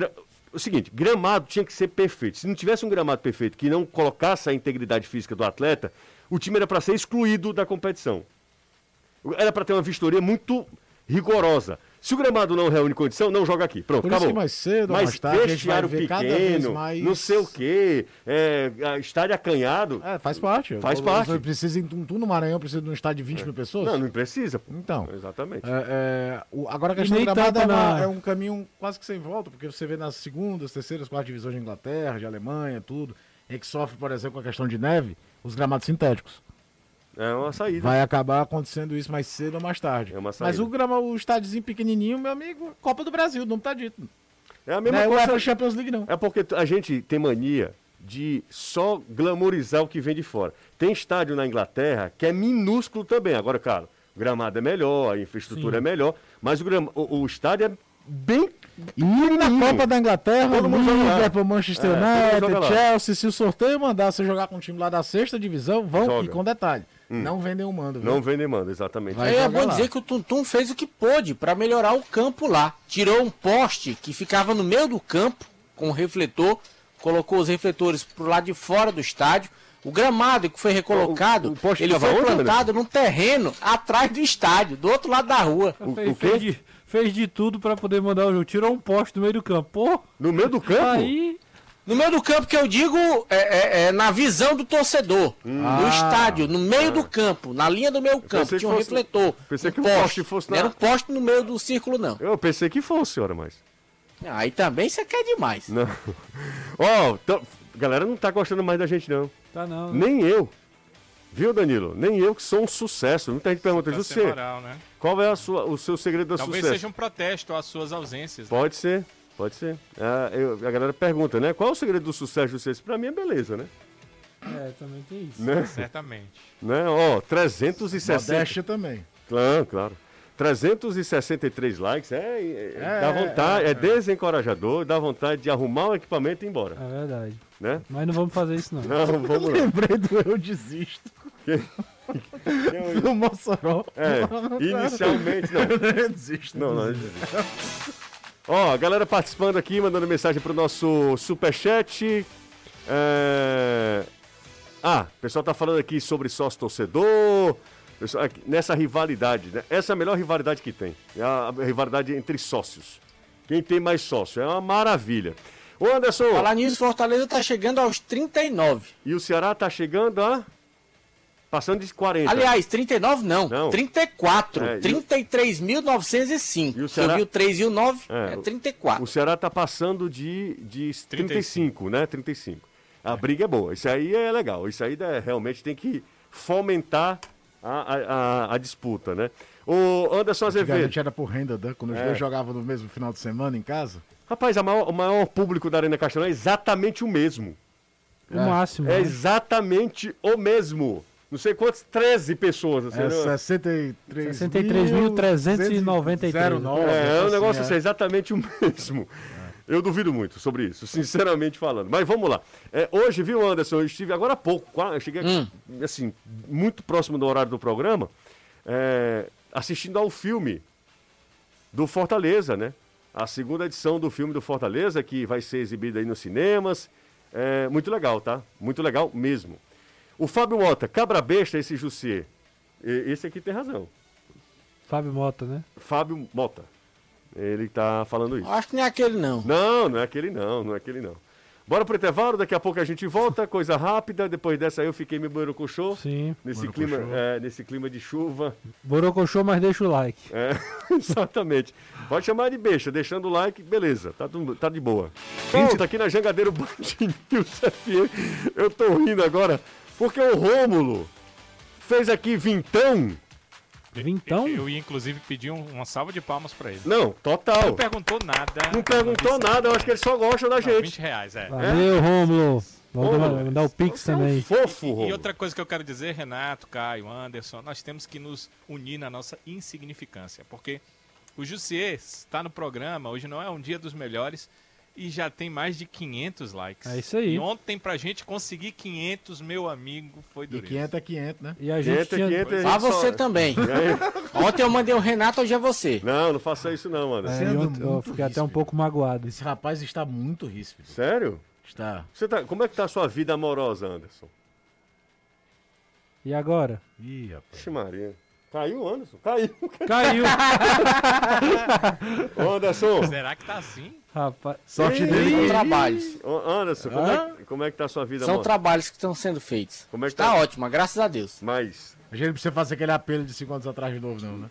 o seguinte, gramado tinha que ser perfeito. Se não tivesse um gramado perfeito que não colocasse a integridade física do atleta, o time era para ser excluído da competição. Era para ter uma vistoria muito rigorosa. Se o gramado não reúne condição, não joga aqui. Pronto, Por acabou.
mais cedo,
Mas
mais tarde,
vestiário pequeno, mais... não sei o quê, é, estádio acanhado.
É, faz parte.
Faz parte.
Você precisa, tu no Maranhão precisa de um estádio de 20 é. mil pessoas?
Não, não precisa.
Então.
Exatamente.
É, é, o, agora a questão do gramado é, na... é, um caminho quase que sem volta, porque você vê nas segundas, terceiras, quartas divisões de Inglaterra, de Alemanha, tudo, em que sofre, por exemplo, com a questão de neve, os gramados sintéticos.
É uma saída.
Vai acabar acontecendo isso mais cedo ou mais tarde.
É uma saída.
Mas o, grama, o estádiozinho pequenininho, meu amigo, Copa do Brasil, o nome tá dito.
É a mesma não
coisa. Não é Champions League, não.
É porque a gente tem mania de só glamorizar o que vem de fora. Tem estádio na Inglaterra que é minúsculo também. Agora, cara, o gramado é melhor, a infraestrutura Sim. é melhor, mas o, gram... o, o estádio é bem
e na Copa da Inglaterra, Todo Liverpool, Manchester é, United, Chelsea, se o sorteio mandar você jogar com um time lá da sexta divisão, vão Joga. e com detalhe. Hum. Não vendem o mando.
Viu? Não vendem mando, exatamente.
Aí é bom lá. dizer que o Tuntum fez o que pôde para melhorar o campo lá. Tirou um poste que ficava no meio do campo com refletor, colocou os refletores pro lado de fora do estádio. O gramado que foi recolocado, o, o ele foi plantado num terreno atrás do estádio, do outro lado da rua.
O, o fez, de, fez de tudo para poder mandar o jogo. Tirou um poste no meio do campo. Pô,
no meio do campo?
Aí no meio do campo que eu digo é, é, é na visão do torcedor, hum. no ah. estádio, no meio do campo, na linha do meio campo, tinha um fosse, refletor.
Pensei um que o poste, poste fosse
na... Não era um poste no meio do círculo, não.
Eu pensei que fosse, senhora, mas.
Aí também você quer demais.
Não. Ó, oh, então, galera não tá gostando mais da gente, não.
Tá não.
Né? Nem eu. Viu, Danilo? Nem eu que sou um sucesso. Muita gente pergunta, você, moral, né? qual é sua, o seu segredo da
Talvez
sucesso?
Talvez seja um protesto às suas ausências.
Né? Pode né? ser. Pode ser. Ah, eu, a galera pergunta, né? Qual é o segredo do sucesso de vocês? Pra mim é beleza, né?
É, também tem isso.
Né?
Certamente.
Né? Ó, 360.
Modéstia também.
Claro, claro. 363 likes, é, é, é dá vontade, é, é, é, desencorajador, dá vontade de arrumar o equipamento e ir embora.
É verdade.
Né?
Mas não vamos fazer isso não.
Não, vamos
não. Lembrei do Eu Desisto. Que...
do Mossoró.
É, inicialmente não.
Eu desisto.
Não, não, desisto. Ó, a galera participando aqui, mandando mensagem pro nosso superchat. É... Ah, o pessoal tá falando aqui sobre sócio torcedor. Nessa rivalidade, né? Essa é a melhor rivalidade que tem. É a rivalidade entre sócios. Quem tem mais sócio. É uma maravilha. Ô Anderson.
Falar nisso, Fortaleza tá chegando aos 39.
E o Ceará tá chegando a. Passando de 40.
Aliás, 39 não, não. 34. É, 33.905. O Ceará... Eu vi o 3 e o 9, é, é 34.
O Ceará tá passando de, de 35, 35, né? 35. A é. briga é boa. Isso aí é legal. Isso aí é, realmente tem que fomentar a, a, a, disputa, né? O Anderson Azevedo. A
gente era por renda, né? Quando os é. dois jogavam no mesmo final de semana em casa.
Rapaz, maior, o maior público da Arena Castelão é exatamente o mesmo.
O é. máximo.
É né? exatamente o mesmo não sei quantas, 13 pessoas.
Assim, é, 63.393.
É, é um negócio assim, é exatamente o mesmo. Eu duvido muito sobre isso, sinceramente falando. Mas vamos lá. É, hoje, viu, Anderson? Eu estive agora há pouco, eu cheguei hum. assim, muito próximo do horário do programa, é, assistindo ao filme do Fortaleza, né? A segunda edição do filme do Fortaleza, que vai ser exibida aí nos cinemas. É, muito legal, tá? Muito legal mesmo. O Fábio Mota, cabra besta esse Jussier. Esse aqui tem razão.
Fábio Mota, né?
Fábio Mota. Ele tá falando isso.
Acho que não é aquele não.
Não, não é aquele não, não é aquele não. Bora pro intervalo, daqui a pouco a gente volta, coisa rápida. Depois dessa aí eu fiquei me borocochô.
Sim.
Nesse clima, é, nesse clima de chuva.
Borocochô, mas deixa o like.
É, exatamente. Pode chamar de beixa, deixando o like, beleza, tá, tá de boa. Pronto, aqui na Jangadeiro Band News FM. Eu tô rindo agora porque o Rômulo fez aqui vintão.
Vintão?
Eu, ia inclusive pedir um, uma salva de palmas pra ele.
Não, total.
Não perguntou nada.
Não perguntou nada, eu acho que ele só gosta da gente. 20
reais, é.
Valeu, Rômulo. Vamos mandar o Pix é um também.
Fofo, Rômulo.
E outra coisa que eu quero dizer, Renato, Caio, Anderson, nós temos que nos unir na nossa insignificância. Porque o Jussier está no programa, hoje não é um dia dos melhores, e já tem mais de 500 likes.
É isso aí.
E ontem pra gente conseguir 500, meu amigo, foi dureza.
E 500 é 500, né?
E a gente 500,
tinha... 500, a ah, você só... também. ontem eu mandei o Renato, hoje é você.
Não, não faça isso não, mano.
É, eu, eu fiquei até um pouco magoado.
Esse rapaz está muito ríspido.
Sério?
Está.
Você tá... Como é que tá a sua vida amorosa, Anderson?
E agora?
Ih, rapaz. Vixe Maria. Caiu, Anderson? Caiu.
Caiu.
Anderson.
Será que tá assim?
Rapaz.
Sorte Ei, dele com trabalhos.
Anderson, como, é, como é que tá a sua vida,
São trabalhos que estão sendo feitos.
Como é que
tá? Tá ótima, graças a Deus.
Mas...
A gente não precisa fazer aquele apelo de 5 anos atrás de novo, não, né?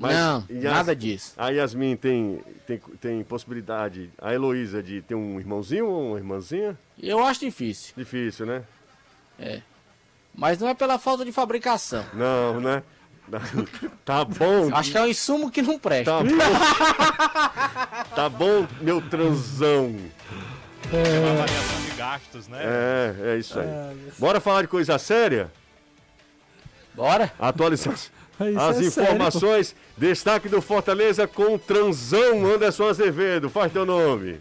Mas, não, nada disso.
A Yasmin tem, tem, tem possibilidade, a Heloísa, de ter um irmãozinho ou uma irmãzinha?
Eu acho difícil.
Difícil, né?
É. Mas não é pela falta de fabricação.
Não, né? Tá bom.
Acho que é um insumo que não presta.
Tá bom, tá bom meu transão.
É uma avaliação de gastos, né?
É, é isso aí. É, Bora falar de coisa séria?
Bora.
Atualização. As é informações, sério, destaque do Fortaleza com Transão Anderson Azevedo. Faz teu nome.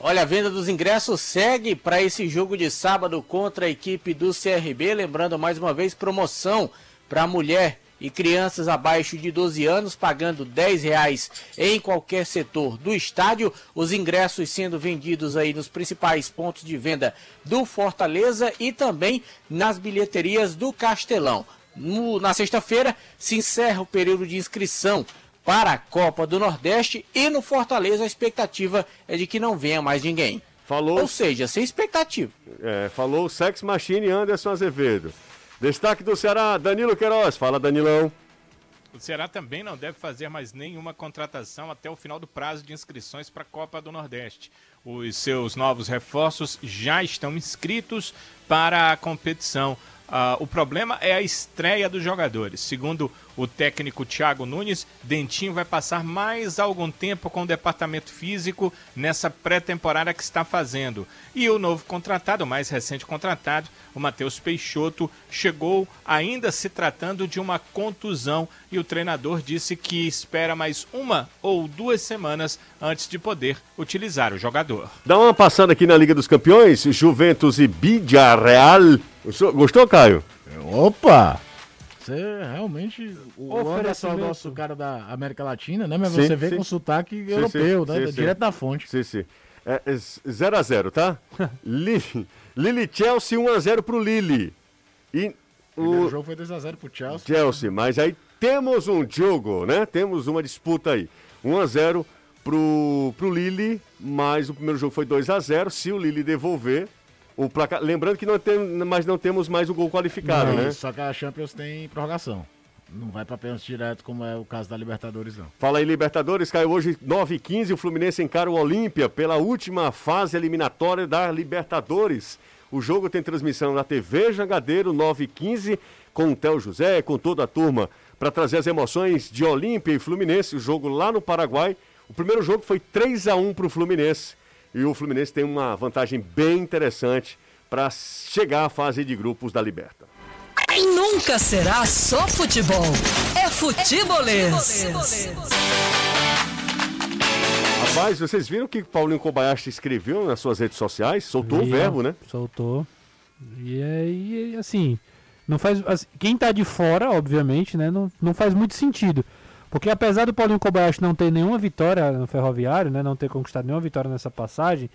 Olha, a venda dos ingressos segue para esse jogo de sábado contra a equipe do CRB. Lembrando mais uma vez, promoção para mulher e crianças abaixo de 12 anos pagando 10 reais em qualquer setor do estádio. Os ingressos sendo vendidos aí nos principais pontos de venda do Fortaleza e também nas bilheterias do Castelão. No, na sexta-feira se encerra o período de inscrição para a Copa do Nordeste e no Fortaleza a expectativa é de que não venha mais ninguém.
Falou,
Ou seja, sem expectativa.
É, falou Sex Machine Anderson Azevedo. Destaque do Ceará, Danilo Queiroz. Fala, Danilão.
O Ceará também não deve fazer mais nenhuma contratação até o final do prazo de inscrições para a Copa do Nordeste. Os seus novos reforços já estão inscritos para a competição. Uh, o problema é a estreia dos jogadores. Segundo o técnico Thiago Nunes, Dentinho vai passar mais algum tempo com o departamento físico nessa pré-temporada que está fazendo. E o novo contratado, o mais recente contratado, o Matheus Peixoto, chegou ainda se tratando de uma contusão e o treinador disse que espera mais uma ou duas semanas antes de poder utilizar o jogador.
Dá uma passada aqui na Liga dos Campeões, Juventus e Bidia Real. Gostou, Caio?
Opa! Você realmente. O Anderson é o nosso cara da América Latina, né? Mas sim, você vê sim. com sotaque sim, europeu, né? Direto da fonte.
Sim, sim. 0x0, é, é tá? Lili, Lili Chelsea 1x0 pro Lili.
E o jogo foi 2x0 pro Chelsea.
Chelsea, mas aí temos um jogo, né? Temos uma disputa aí. 1x0 pro, pro Lili, mas o primeiro jogo foi 2x0. Se o Lili devolver, o placar, lembrando que não tem, mas não temos mais o gol qualificado, não, né?
Só que a Champions tem prorrogação. Não vai para pênalti direto, como é o caso da Libertadores, não.
Fala aí, Libertadores. Caiu hoje 9 h 15 O Fluminense encara o Olímpia pela última fase eliminatória da Libertadores. O jogo tem transmissão na TV Jangadeiro, 9 h 15 com o Theo José, com toda a turma, para trazer as emoções de Olímpia e Fluminense. O jogo lá no Paraguai. O primeiro jogo foi 3 a 1 para o Fluminense. E o Fluminense tem uma vantagem bem interessante para chegar à fase de grupos da Liberta.
Nunca será só futebol. É futebolês.
Rapaz, vocês viram o que Paulinho Kobayashi escreveu nas suas redes sociais? Soltou o verbo, né?
Soltou. E aí, assim, não faz. Assim, quem tá de fora, obviamente, né? Não, não faz muito sentido. Porque apesar do Paulinho Kobayashi não ter nenhuma vitória no Ferroviário, né, não ter conquistado nenhuma vitória nessa passagem,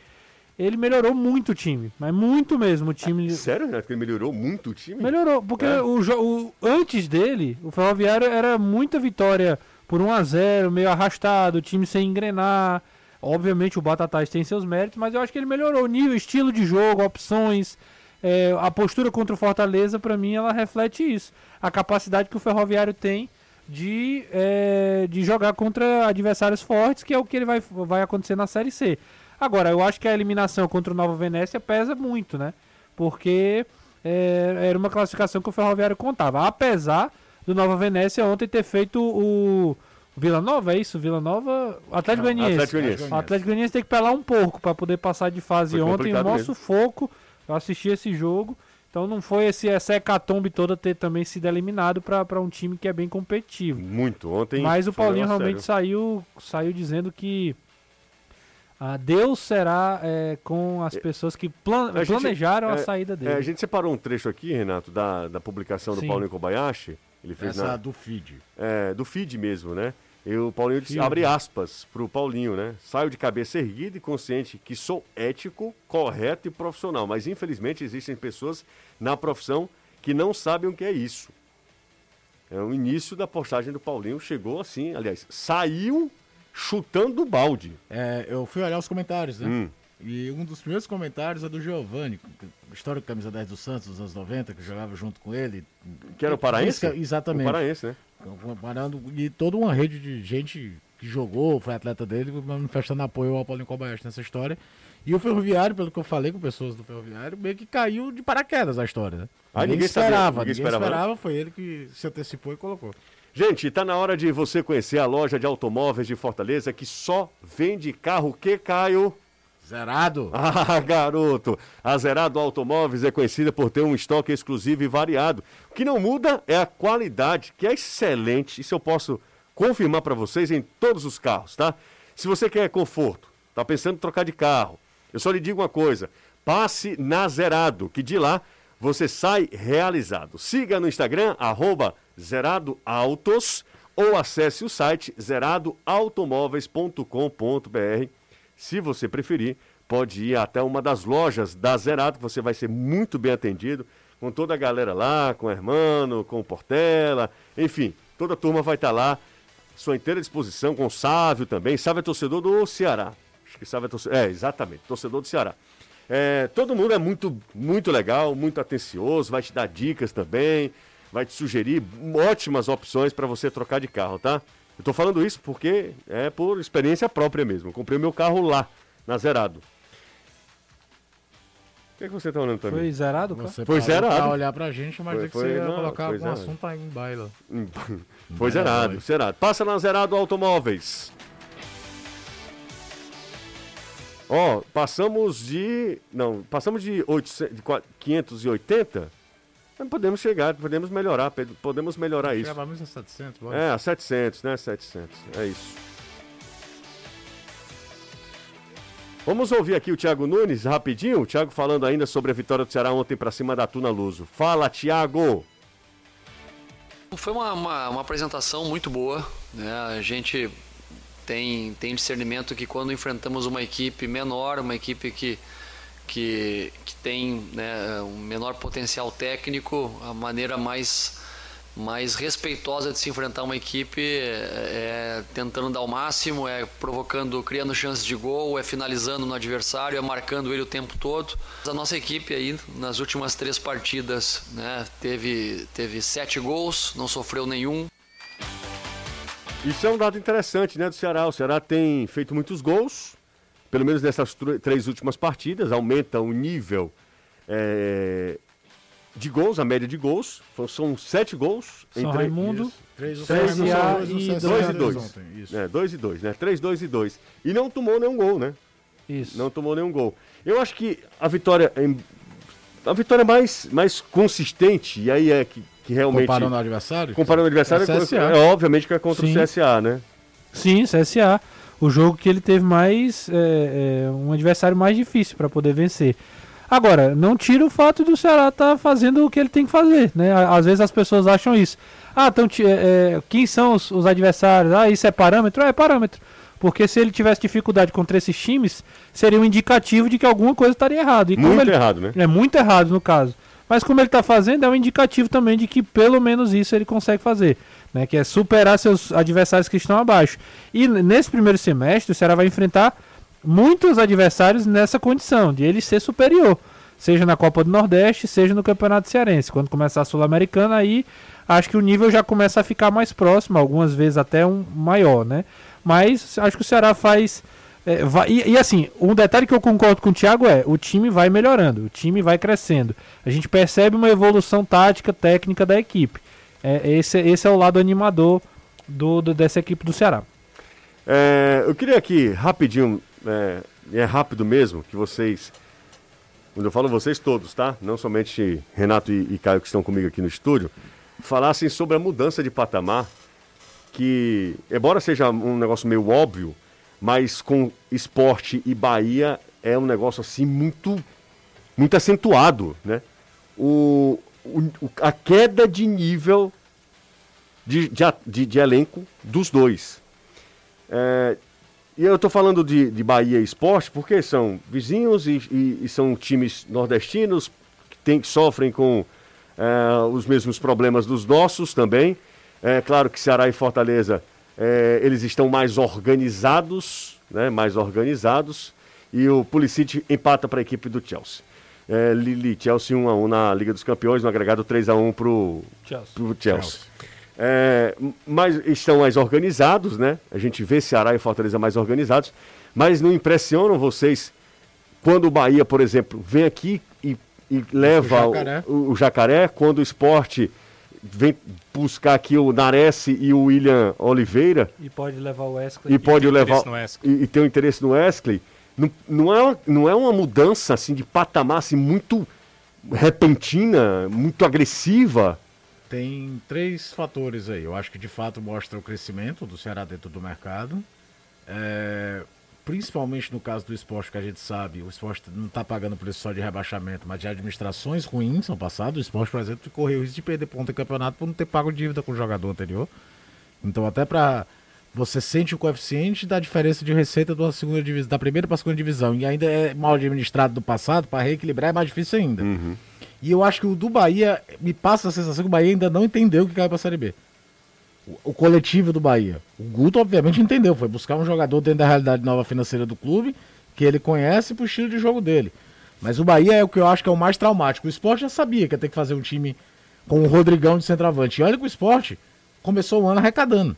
ele melhorou muito o time, mas muito mesmo o time. É,
sério, né? Que ele melhorou muito o time?
Melhorou, porque é. o, o, antes dele, o Ferroviário era muita vitória por 1 a 0 meio arrastado, o time sem engrenar. Obviamente o Batatais tem seus méritos, mas eu acho que ele melhorou o nível, estilo de jogo, opções, é, a postura contra o Fortaleza, para mim, ela reflete isso. A capacidade que o Ferroviário tem de, é, de jogar contra adversários fortes, que é o que ele vai, vai acontecer na Série C. Agora, eu acho que a eliminação contra o Nova Venécia pesa muito, né? Porque é, era uma classificação que o Ferroviário contava. Apesar do Nova Venécia ontem ter feito o Vila Nova, é isso? Vila Nova. Atlético Goianiense. Atlético Goianiense. Atlético Goianiense tem que pelar um pouco para poder passar de fase Foi ontem. O nosso foco, eu assisti esse jogo. Então não foi esse, essa hecatombe toda ter também sido eliminado para um time que é bem competitivo.
Muito, ontem.
Mas o Paulinho realmente saiu, saiu dizendo que ah, Deus será é, com as é, pessoas que plan a planejaram gente, a é, saída dele. É,
a gente separou um trecho aqui, Renato, da, da publicação do Sim. Paulinho Kobayashi.
Ele fez Essa na, do feed.
É, do feed mesmo, né? E o Paulinho disse, abre aspas para o Paulinho, né? Saio de cabeça erguida e consciente que sou ético, correto e profissional. Mas infelizmente existem pessoas na profissão que não sabem o que é isso. É o início da postagem do Paulinho chegou assim, aliás, saiu chutando o balde.
É, eu fui olhar os comentários, né? Hum. E um dos primeiros comentários é do Giovanni, histórico camisa 10 do Santos dos anos 90, que jogava junto com ele.
Que era o paraense?
Exatamente.
O paraense, né?
Comparando, e toda uma rede de gente que jogou, foi atleta dele, manifestando apoio ao Paulinho Kobayashi nessa história. E o Ferroviário, pelo que eu falei com pessoas do Ferroviário, meio que caiu de paraquedas a história, né?
Ah, ninguém, ninguém esperava, sabia,
ninguém, ninguém esperava, esperava, foi ele que se antecipou e colocou.
Gente, está na hora de você conhecer a loja de automóveis de Fortaleza que só vende carro que, Caio?
Zerado.
Ah, garoto! A Zerado Automóveis é conhecida por ter um estoque exclusivo e variado. O que não muda é a qualidade, que é excelente. Isso eu posso confirmar para vocês em todos os carros, tá? Se você quer conforto, tá pensando em trocar de carro, eu só lhe digo uma coisa: passe na Zerado, que de lá você sai realizado. Siga no Instagram, arroba Zerado Autos, ou acesse o site zeradoautomóveis.com.br se você preferir, pode ir até uma das lojas da Zerato, você vai ser muito bem atendido, com toda a galera lá, com o Hermano, com o Portela, enfim, toda a turma vai estar lá, sua inteira disposição, com o Sávio também. Sávio é torcedor do Ceará. Acho que Sávio é torcedor. É, exatamente, torcedor do Ceará. É, todo mundo é muito, muito legal, muito atencioso, vai te dar dicas também, vai te sugerir ótimas opções para você trocar de carro, tá? Eu tô falando isso porque é por experiência própria mesmo. Eu comprei o meu carro lá, na Zerado. O que, é que você tá olhando também?
Foi zerado, cara?
Você
Foi zerado.
Pra olhar pra gente, mas
Foi-
foi, que
foi-
você ia
não,
colocar
foi
algum
zerado.
assunto aí em baila.
Foi zerado, zerado. Passa na Zerado Automóveis. Ó, passamos de. Não, passamos de, 800, de qua- 580. Podemos chegar, podemos melhorar, Pedro, podemos melhorar isso.
A 700, bora.
É, a 700, né? 700. É isso. Vamos ouvir aqui o Thiago Nunes, rapidinho. O Thiago falando ainda sobre a vitória do Ceará ontem para cima da Tuna Luso. Fala, Thiago!
Foi uma, uma, uma apresentação muito boa. Né? A gente tem, tem discernimento que quando enfrentamos uma equipe menor, uma equipe que, que, que tem né, um menor potencial técnico, a maneira mais, mais respeitosa de se enfrentar uma equipe é, é tentando dar o máximo, é provocando, criando chances de gol, é finalizando no adversário, é marcando ele o tempo todo. A nossa equipe aí, nas últimas três partidas, né, teve, teve sete gols, não sofreu nenhum.
Isso é um dado interessante, né, do Ceará. O Ceará tem feito muitos gols, pelo menos nessas tr- três últimas partidas, aumenta o nível é, de gols, a média de gols. São- São sete gols.
São
em três-
Raimundo.
Isso. Três,
Três
CSA
e
dois,
dois
CSA
Dois e dois.
ontem, Isso.
É, dois e dois, né? Três, dois e dois. E não tomou nenhum gol, né?
Isso.
Não tomou nenhum gol. Eu acho que a vitória. em- A vitória mais, mais consistente, e aí é que, que realmente.
Comparando o adversário?
Comparando o adversário,
É
é,
CSA.
é obviamente que é contra
Sim.
o CSA, né?
Sim, CSA. O jogo que ele teve mais. é, é, um adversário mais difícil para poder vencer. Agora, não tira o fato do Ceará estar fazendo o que ele tem que fazer, né? Às vezes as pessoas acham isso. Ah, então, é, quem são os, os adversários? Ah, isso é parâmetro? É parâmetro. Porque se ele tivesse dificuldade contra esses times, seria um indicativo de que alguma coisa estaria errado. E
Muito
ele-
errado, né?
É muito errado no caso. Mas como ele está fazendo, é um indicativo também de que pelo menos isso ele consegue fazer. Né? Que é superar seus adversários que estão abaixo. E nesse primeiro semestre, o Ceará vai enfrentar muitos adversários nessa condição, de ele ser superior. Seja na Copa do Nordeste, seja no Campeonato Cearense. Quando começar a Sul-Americana, aí acho que o nível já começa a ficar mais próximo, algumas vezes até um maior, né? Mas acho que o Ceará faz. É, vai- e, e assim, um detalhe que eu concordo com o Thiago é: o time vai melhorando, o time vai crescendo. A gente percebe uma evolução tática, técnica da equipe. É, esse, esse é o lado animador do, do- dessa equipe do Ceará.
É, eu queria aqui, rapidinho, é, é rápido mesmo, que vocês. Quando eu falo vocês todos, tá? Não somente Renato e, e Caio que estão comigo aqui no estúdio, falassem sobre a mudança de patamar, que, embora seja um negócio meio óbvio, mas com esporte e Bahia é um negócio assim muito, muito acentuado, né? O, o- a queda de nível de, de, de- de elenco dos dois. É, e eu estou falando de, de Bahia e Esporte porque são vizinhos e, e- e são times nordestinos que, tem, sofrem com é, os mesmos problemas dos nossos também. É claro que Ceará e Fortaleza é, eles estão mais organizados, né, mais organizados. E o Pulisic empata para a equipe do Chelsea. É, Lili, Chelsea 1x1 na Liga dos Campeões, no agregado 3x1 para o
Chelsea.
Chelsea. É, mas estão mais organizados, né? A gente vê Ceará e Fortaleza mais organizados, mas não impressionam vocês quando o Bahia, por exemplo, vem aqui e, e leva o
Jacaré.
o, o jacaré, quando o esporte vem buscar aqui o Nares e o William Oliveira
E pode levar o Wesley.
e pode
tem
levar
interesse no Wesley.
e, e tem um interesse no Wesley, não, não, é, uma- não é uma mudança assim de patamar assim, muito repentina, muito agressiva.
Tem três fatores aí. Eu acho que de fato mostra o crescimento do Ceará dentro do mercado. É, principalmente no caso do esporte, que a gente sabe, o esporte não está pagando preço só de rebaixamento, mas de administrações ruins no passado. O esporte, por exemplo, correu o risco de perder ponto em campeonato por não ter pago dívida com o jogador anterior. Então, até para você sente o coeficiente da diferença de receita da segunda divisão, da primeira para a segunda divisão, e ainda é mal administrado do passado, para reequilibrar é mais difícil ainda. E eu acho que o do Bahia me passa a sensação que o Bahia ainda não entendeu o que caiu para a Série B. O, coletivo do Bahia. O Guto, obviamente, entendeu. Foi buscar um jogador dentro da realidade nova financeira do clube, que ele conhece pro estilo de jogo dele. Mas o Bahia é o que eu acho que é o mais traumático. O esporte já sabia que ia ter que fazer um time com o Rodrigão de centroavante. E olha que o esporte começou o ano arrecadando.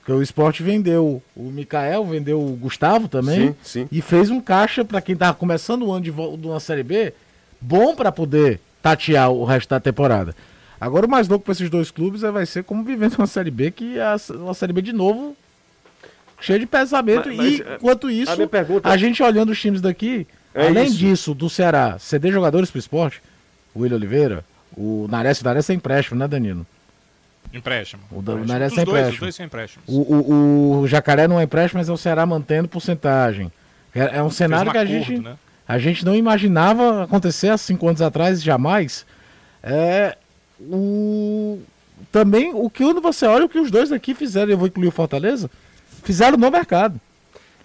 Porque o esporte vendeu o Mikael, vendeu o Gustavo também.
Sim, sim.
E fez um caixa para quem tava começando o ano de, de uma Série B, bom para poder tatear o resto da temporada. Agora o mais louco para esses dois clubes é, vai ser como vivendo uma Série B, que é uma Série B de novo, cheia de pensamento. Mas, mas, e é, enquanto isso, a, pergunta... a, gente olhando os times daqui, é além isso. disso, do Ceará, ceder jogadores para o esporte, o William Oliveira, o Nares, o Nares é empréstimo, né, Danilo?
Empréstimo.
O, empréstimo. o Nares é empréstimo. Os dois são empréstimos. O, o, o, Jacaré não é empréstimo, mas é o Ceará mantendo porcentagem. É, é um cenário que a acordo, gente, né? a gente não imaginava acontecer há cinco anos atrás, jamais. É, o também o que você olha o que os dois aqui fizeram, eu vou incluir o Fortaleza, fizeram no mercado.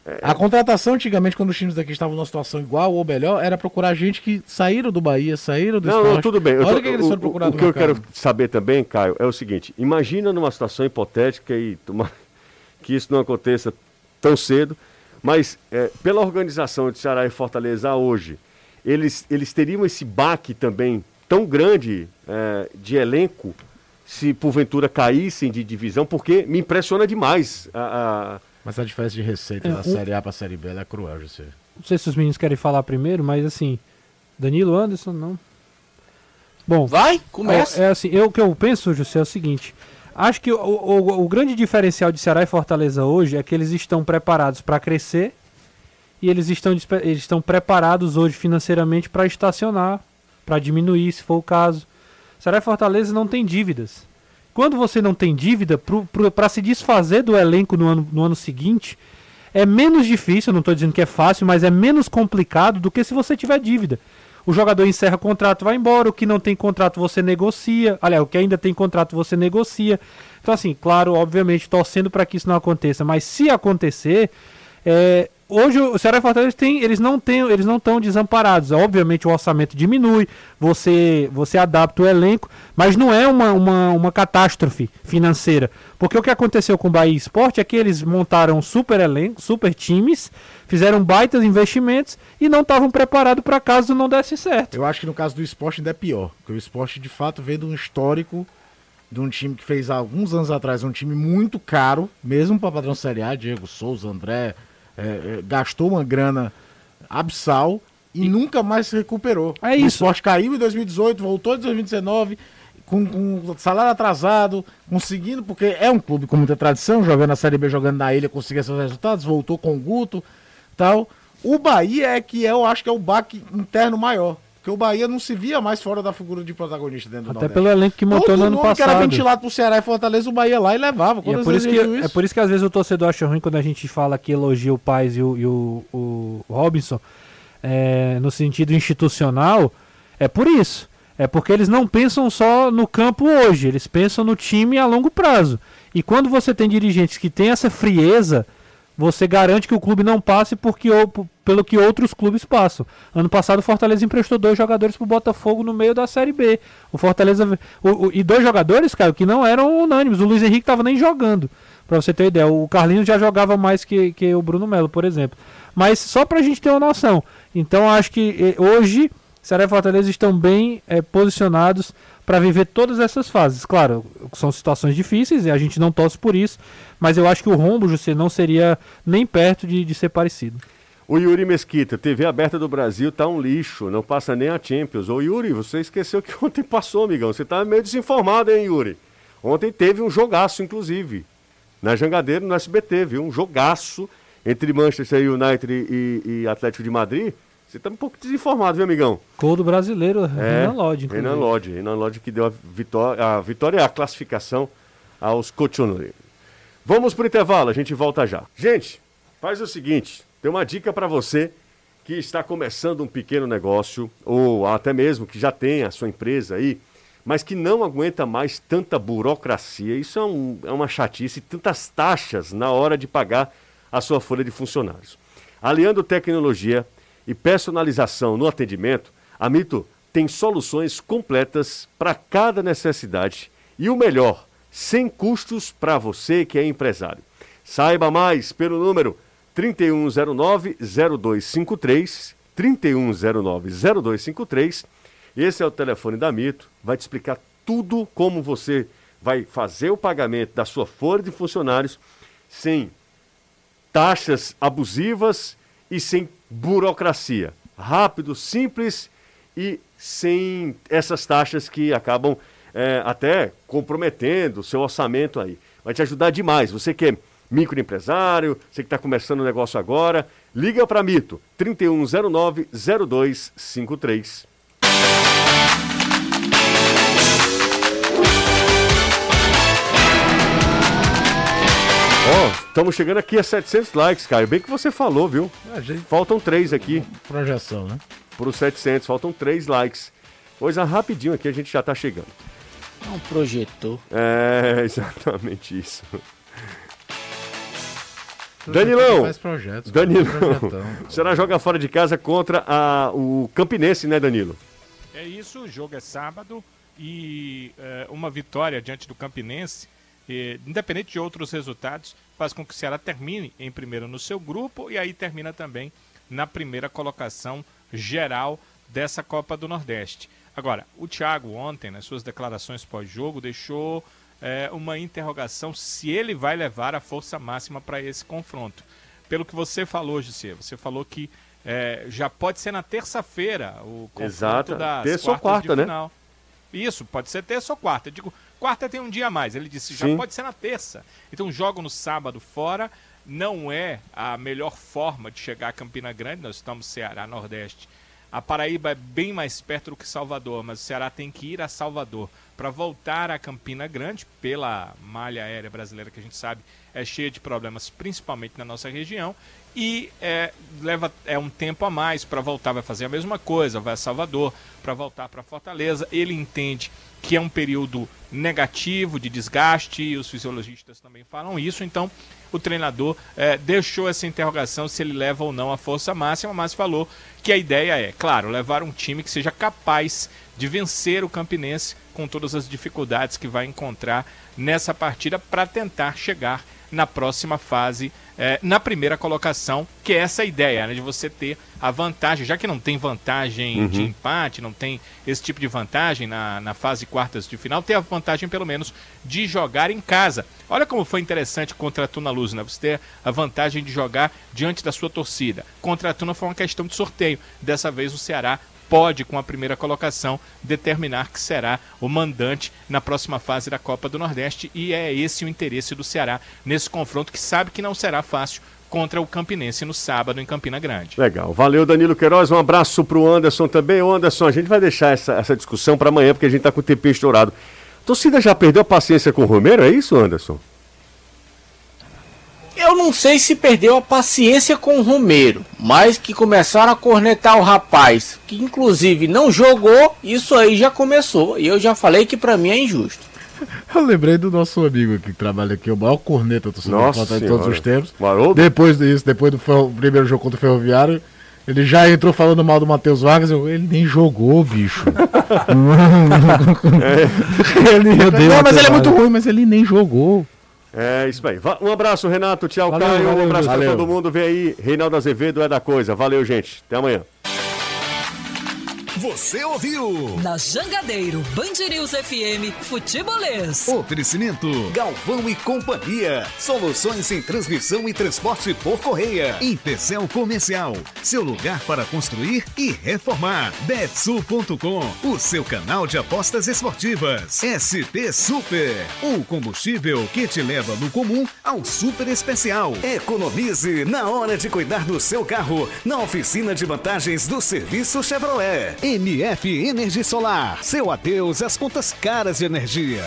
É. A contratação antigamente, quando os times daqui estavam numa situação igual ou melhor, era procurar gente que saíram do Bahia, saíram do
Não, esporte. não tudo bem. Olha o que eles foram procurar O, o que mercado. eu quero saber também, Caio, é o seguinte: imagina numa situação hipotética e tomar, que isso não aconteça tão cedo, mas é, pela organização de Ceará e Fortaleza hoje, eles, eles teriam esse baque também tão grande é, de elenco se porventura caíssem de divisão, porque me impressiona demais a,
a... Mas a diferença de receita é, da Série A para a Série B é cruel, José.
Não sei se os meninos querem falar primeiro, mas assim, Danilo Anderson, não. Bom,
vai, começa.
É, é assim, eu, o que eu penso, José, é o seguinte. Acho que o, o, o grande diferencial de Ceará e Fortaleza hoje é que eles estão preparados para crescer e eles estão, eles estão preparados hoje financeiramente para estacionar para diminuir, se for o caso. Ceará Fortaleza não tem dívidas. Quando você não tem dívida, para se desfazer do elenco no ano, no ano seguinte, é menos difícil, não estou dizendo que é fácil, mas é menos complicado do que se você tiver dívida. O jogador encerra contrato, vai embora, o que não tem contrato você negocia, aliás, o que ainda tem contrato você negocia. Então, assim, claro, obviamente, torcendo para que isso não aconteça, mas se acontecer, é, hoje o Ceará e Fortaleza tem, eles não têm, eles não estão desamparados. Obviamente o orçamento diminui, você você adapta o elenco, mas não é uma, uma, uma catástrofe financeira. Porque o que aconteceu com o Bahia Esporte é que eles montaram super elenco, super times, fizeram baitas investimentos e não estavam preparados para caso não desse certo.
Eu acho que no caso do esporte ainda é pior, porque o esporte de fato veio de um histórico de um time que fez há alguns anos atrás um time muito caro, mesmo para padrão Série A, Diego Souza, André, é, é, gastou uma grana absal e, e, nunca mais se recuperou.
É isso. O
esporte caiu em 2018, voltou em 2019 com, com salário atrasado, conseguindo, porque é um clube com muita tradição, jogando na Série B, jogando na ilha, conseguia seus resultados, voltou com o Guto tal. O Bahia é que eu acho que é o baque interno maior. Porque o Bahia não se via mais fora da figura de protagonista dentro
Até do Até pelo elenco que montou Todo no ano passado. que
era ventilado pro Ceará e Fortaleza, o Bahia lá e levava.
E é, por isso que, isso? é por isso que às vezes o torcedor acha ruim quando a gente fala que elogia o Paz e o, e o, o Robinson é, no sentido institucional. É por isso. É porque eles não pensam só no campo hoje, eles pensam no time a longo prazo. E quando você tem dirigentes que têm essa frieza você garante que o clube não passe porque pelo que outros clubes passam. Ano passado o Fortaleza emprestou dois jogadores para o Botafogo no meio da Série B. O Fortaleza o, o, e dois jogadores, cara, que não eram unânimes. O Luiz Henrique estava nem jogando. Para você ter ideia, o Carlinhos já jogava mais que, que o Bruno Melo, por exemplo. Mas só para a gente ter uma noção. Então acho que eh, hoje Ceará e Fortaleza estão bem é, posicionados para viver todas essas fases. Claro, são situações difíceis e a gente não torce por isso, mas eu acho que o rombo, José, não seria nem perto de, de ser parecido.
O Yuri Mesquita, TV aberta do Brasil tá um lixo, não passa nem a Champions. Ô Yuri, você esqueceu que ontem passou, amigão. Você tá meio desinformado, hein, Yuri? Ontem teve um jogaço, inclusive, na Jangadeiro, no SBT, viu? Um jogaço entre Manchester United e, e Atlético de Madrid. Você tá um pouco desinformado, viu, amigão?
Gol do brasileiro, é, Renan Lodge.
Renan Lodge, Renan Lodge que deu a vitória, a vitória e a classificação aos Cochonori. Vamos pro intervalo, a gente volta já. Gente, faz o seguinte, tem uma dica para você que está começando um pequeno negócio, ou até mesmo que já tem a sua empresa aí, mas que não aguenta mais tanta burocracia. Isso é, um, é uma chatice, tantas taxas na hora de pagar a sua folha de funcionários. Aliando tecnologia e personalização no atendimento, a Mito tem soluções completas para cada necessidade e o melhor, sem custos para você que é empresário. Saiba mais pelo número 3109-0253, 3109-0253. Esse é o telefone da Mito, vai te explicar tudo como você vai fazer o pagamento da sua folha de funcionários sem taxas abusivas e sem burocracia. Rápido, simples e sem essas taxas que acabam é, até comprometendo o seu orçamento aí. Vai te ajudar demais. Você que é microempresário, você que está começando o negócio agora, liga para Mito, 3109-0253. Estamos chegando aqui a 700 likes, Caio. Bem que você falou, viu? Gente... Faltam três aqui.
Projeção, né?
Para os 700, faltam três likes. Coisa rapidinho aqui, a gente já está chegando.
É um projetor.
É, exatamente isso. Danilão,
faz projetos,
Danilão, será joga fora de casa contra a, o Campinense, né, Danilo?
É isso, o jogo é sábado e é, uma vitória diante do Campinense e, independente de outros resultados, faz com que o Ceará termine em primeiro no seu grupo e aí termina também na primeira colocação geral dessa Copa do Nordeste. Agora, o Thiago ontem, nas suas declarações pós-jogo, deixou é, uma interrogação se ele vai levar a força máxima para esse confronto. Pelo que você falou, Gisele, você falou que é, já pode ser na terça-feira o confronto
Exato.
das
terça ou quarta,
né? Final. Isso, pode ser terça ou quarta. Eu digo, quarta tem um dia a mais. Ele disse, já Sim. pode ser na terça. Então jogo no sábado fora. Não é a melhor forma de chegar a Campina Grande. Nós estamos Ceará, Nordeste. A Paraíba é bem mais perto do que Salvador, mas o Ceará tem que ir a Salvador para voltar a Campina Grande, pela malha aérea brasileira que a gente sabe é cheia de problemas, principalmente na nossa região e é, leva é um tempo a mais para voltar, vai fazer a mesma coisa, vai a Salvador para voltar para Fortaleza. Ele entende que é um período negativo de desgaste, e os fisiologistas também falam isso, então o treinador é, deixou essa interrogação se ele leva ou não a força máxima, mas falou que a ideia é, claro, levar um time que seja capaz de vencer o Campinense com todas as dificuldades que vai encontrar nessa partida para tentar chegar na próxima fase, é, na primeira colocação, que é essa ideia, né, de você ter a vantagem, já que não tem vantagem uhum. de empate, não tem esse tipo de vantagem na, na fase quartas de final, ter a vantagem pelo menos de jogar em casa. Olha como foi interessante contra a Tuna Luz, né? Você ter a vantagem de jogar diante da sua torcida. Contra a Tuna foi uma questão de sorteio. Dessa vez o Ceará pode, com a primeira colocação, determinar que será o mandante na próxima fase da Copa do Nordeste. E é esse o interesse do Ceará nesse confronto, que sabe que não será fácil contra o Campinense no sábado em Campina Grande.
Legal. Valeu, Danilo Queiroz. Um abraço para o Anderson também. Anderson, a gente vai deixar essa, essa discussão para amanhã, porque a gente está com o TP estourado. Torcida já perdeu a paciência com o Romero, é isso, Anderson?
Eu não sei se perdeu a paciência com o Romero, mas que começaram a cornetar o rapaz, que inclusive não jogou, isso aí já começou. E eu já falei que para mim é injusto.
Eu lembrei do nosso amigo que trabalha aqui, o maior corneta do
Nossa
de todos os tempos.
Maroldo?
Depois disso, depois do primeiro jogo contra o Ferroviário, ele já entrou falando mal do Matheus Vargas. Eu, ele nem jogou, bicho. é. ele, não, mas ele é muito ruim, mas ele nem jogou.
É isso aí. Um abraço, Renato. Tchau, valeu, Caio. Valeu, um abraço para todo mundo. Vem aí, Reinaldo Azevedo é da coisa. Valeu, gente. Até amanhã.
Você ouviu?
Na Jangadeiro, Band News FM, Futebolês.
Oferecimento: Galvão e Companhia. Soluções em transmissão e transporte por correia. Empecel Comercial. Seu lugar para construir e reformar. Betsul.com. O seu canal de apostas esportivas. SP Super. O combustível que te leva do comum ao super especial. Economize na hora de cuidar do seu carro. Na oficina de vantagens do serviço Chevrolet. MF Energia Solar. Seu adeus às contas caras de energia.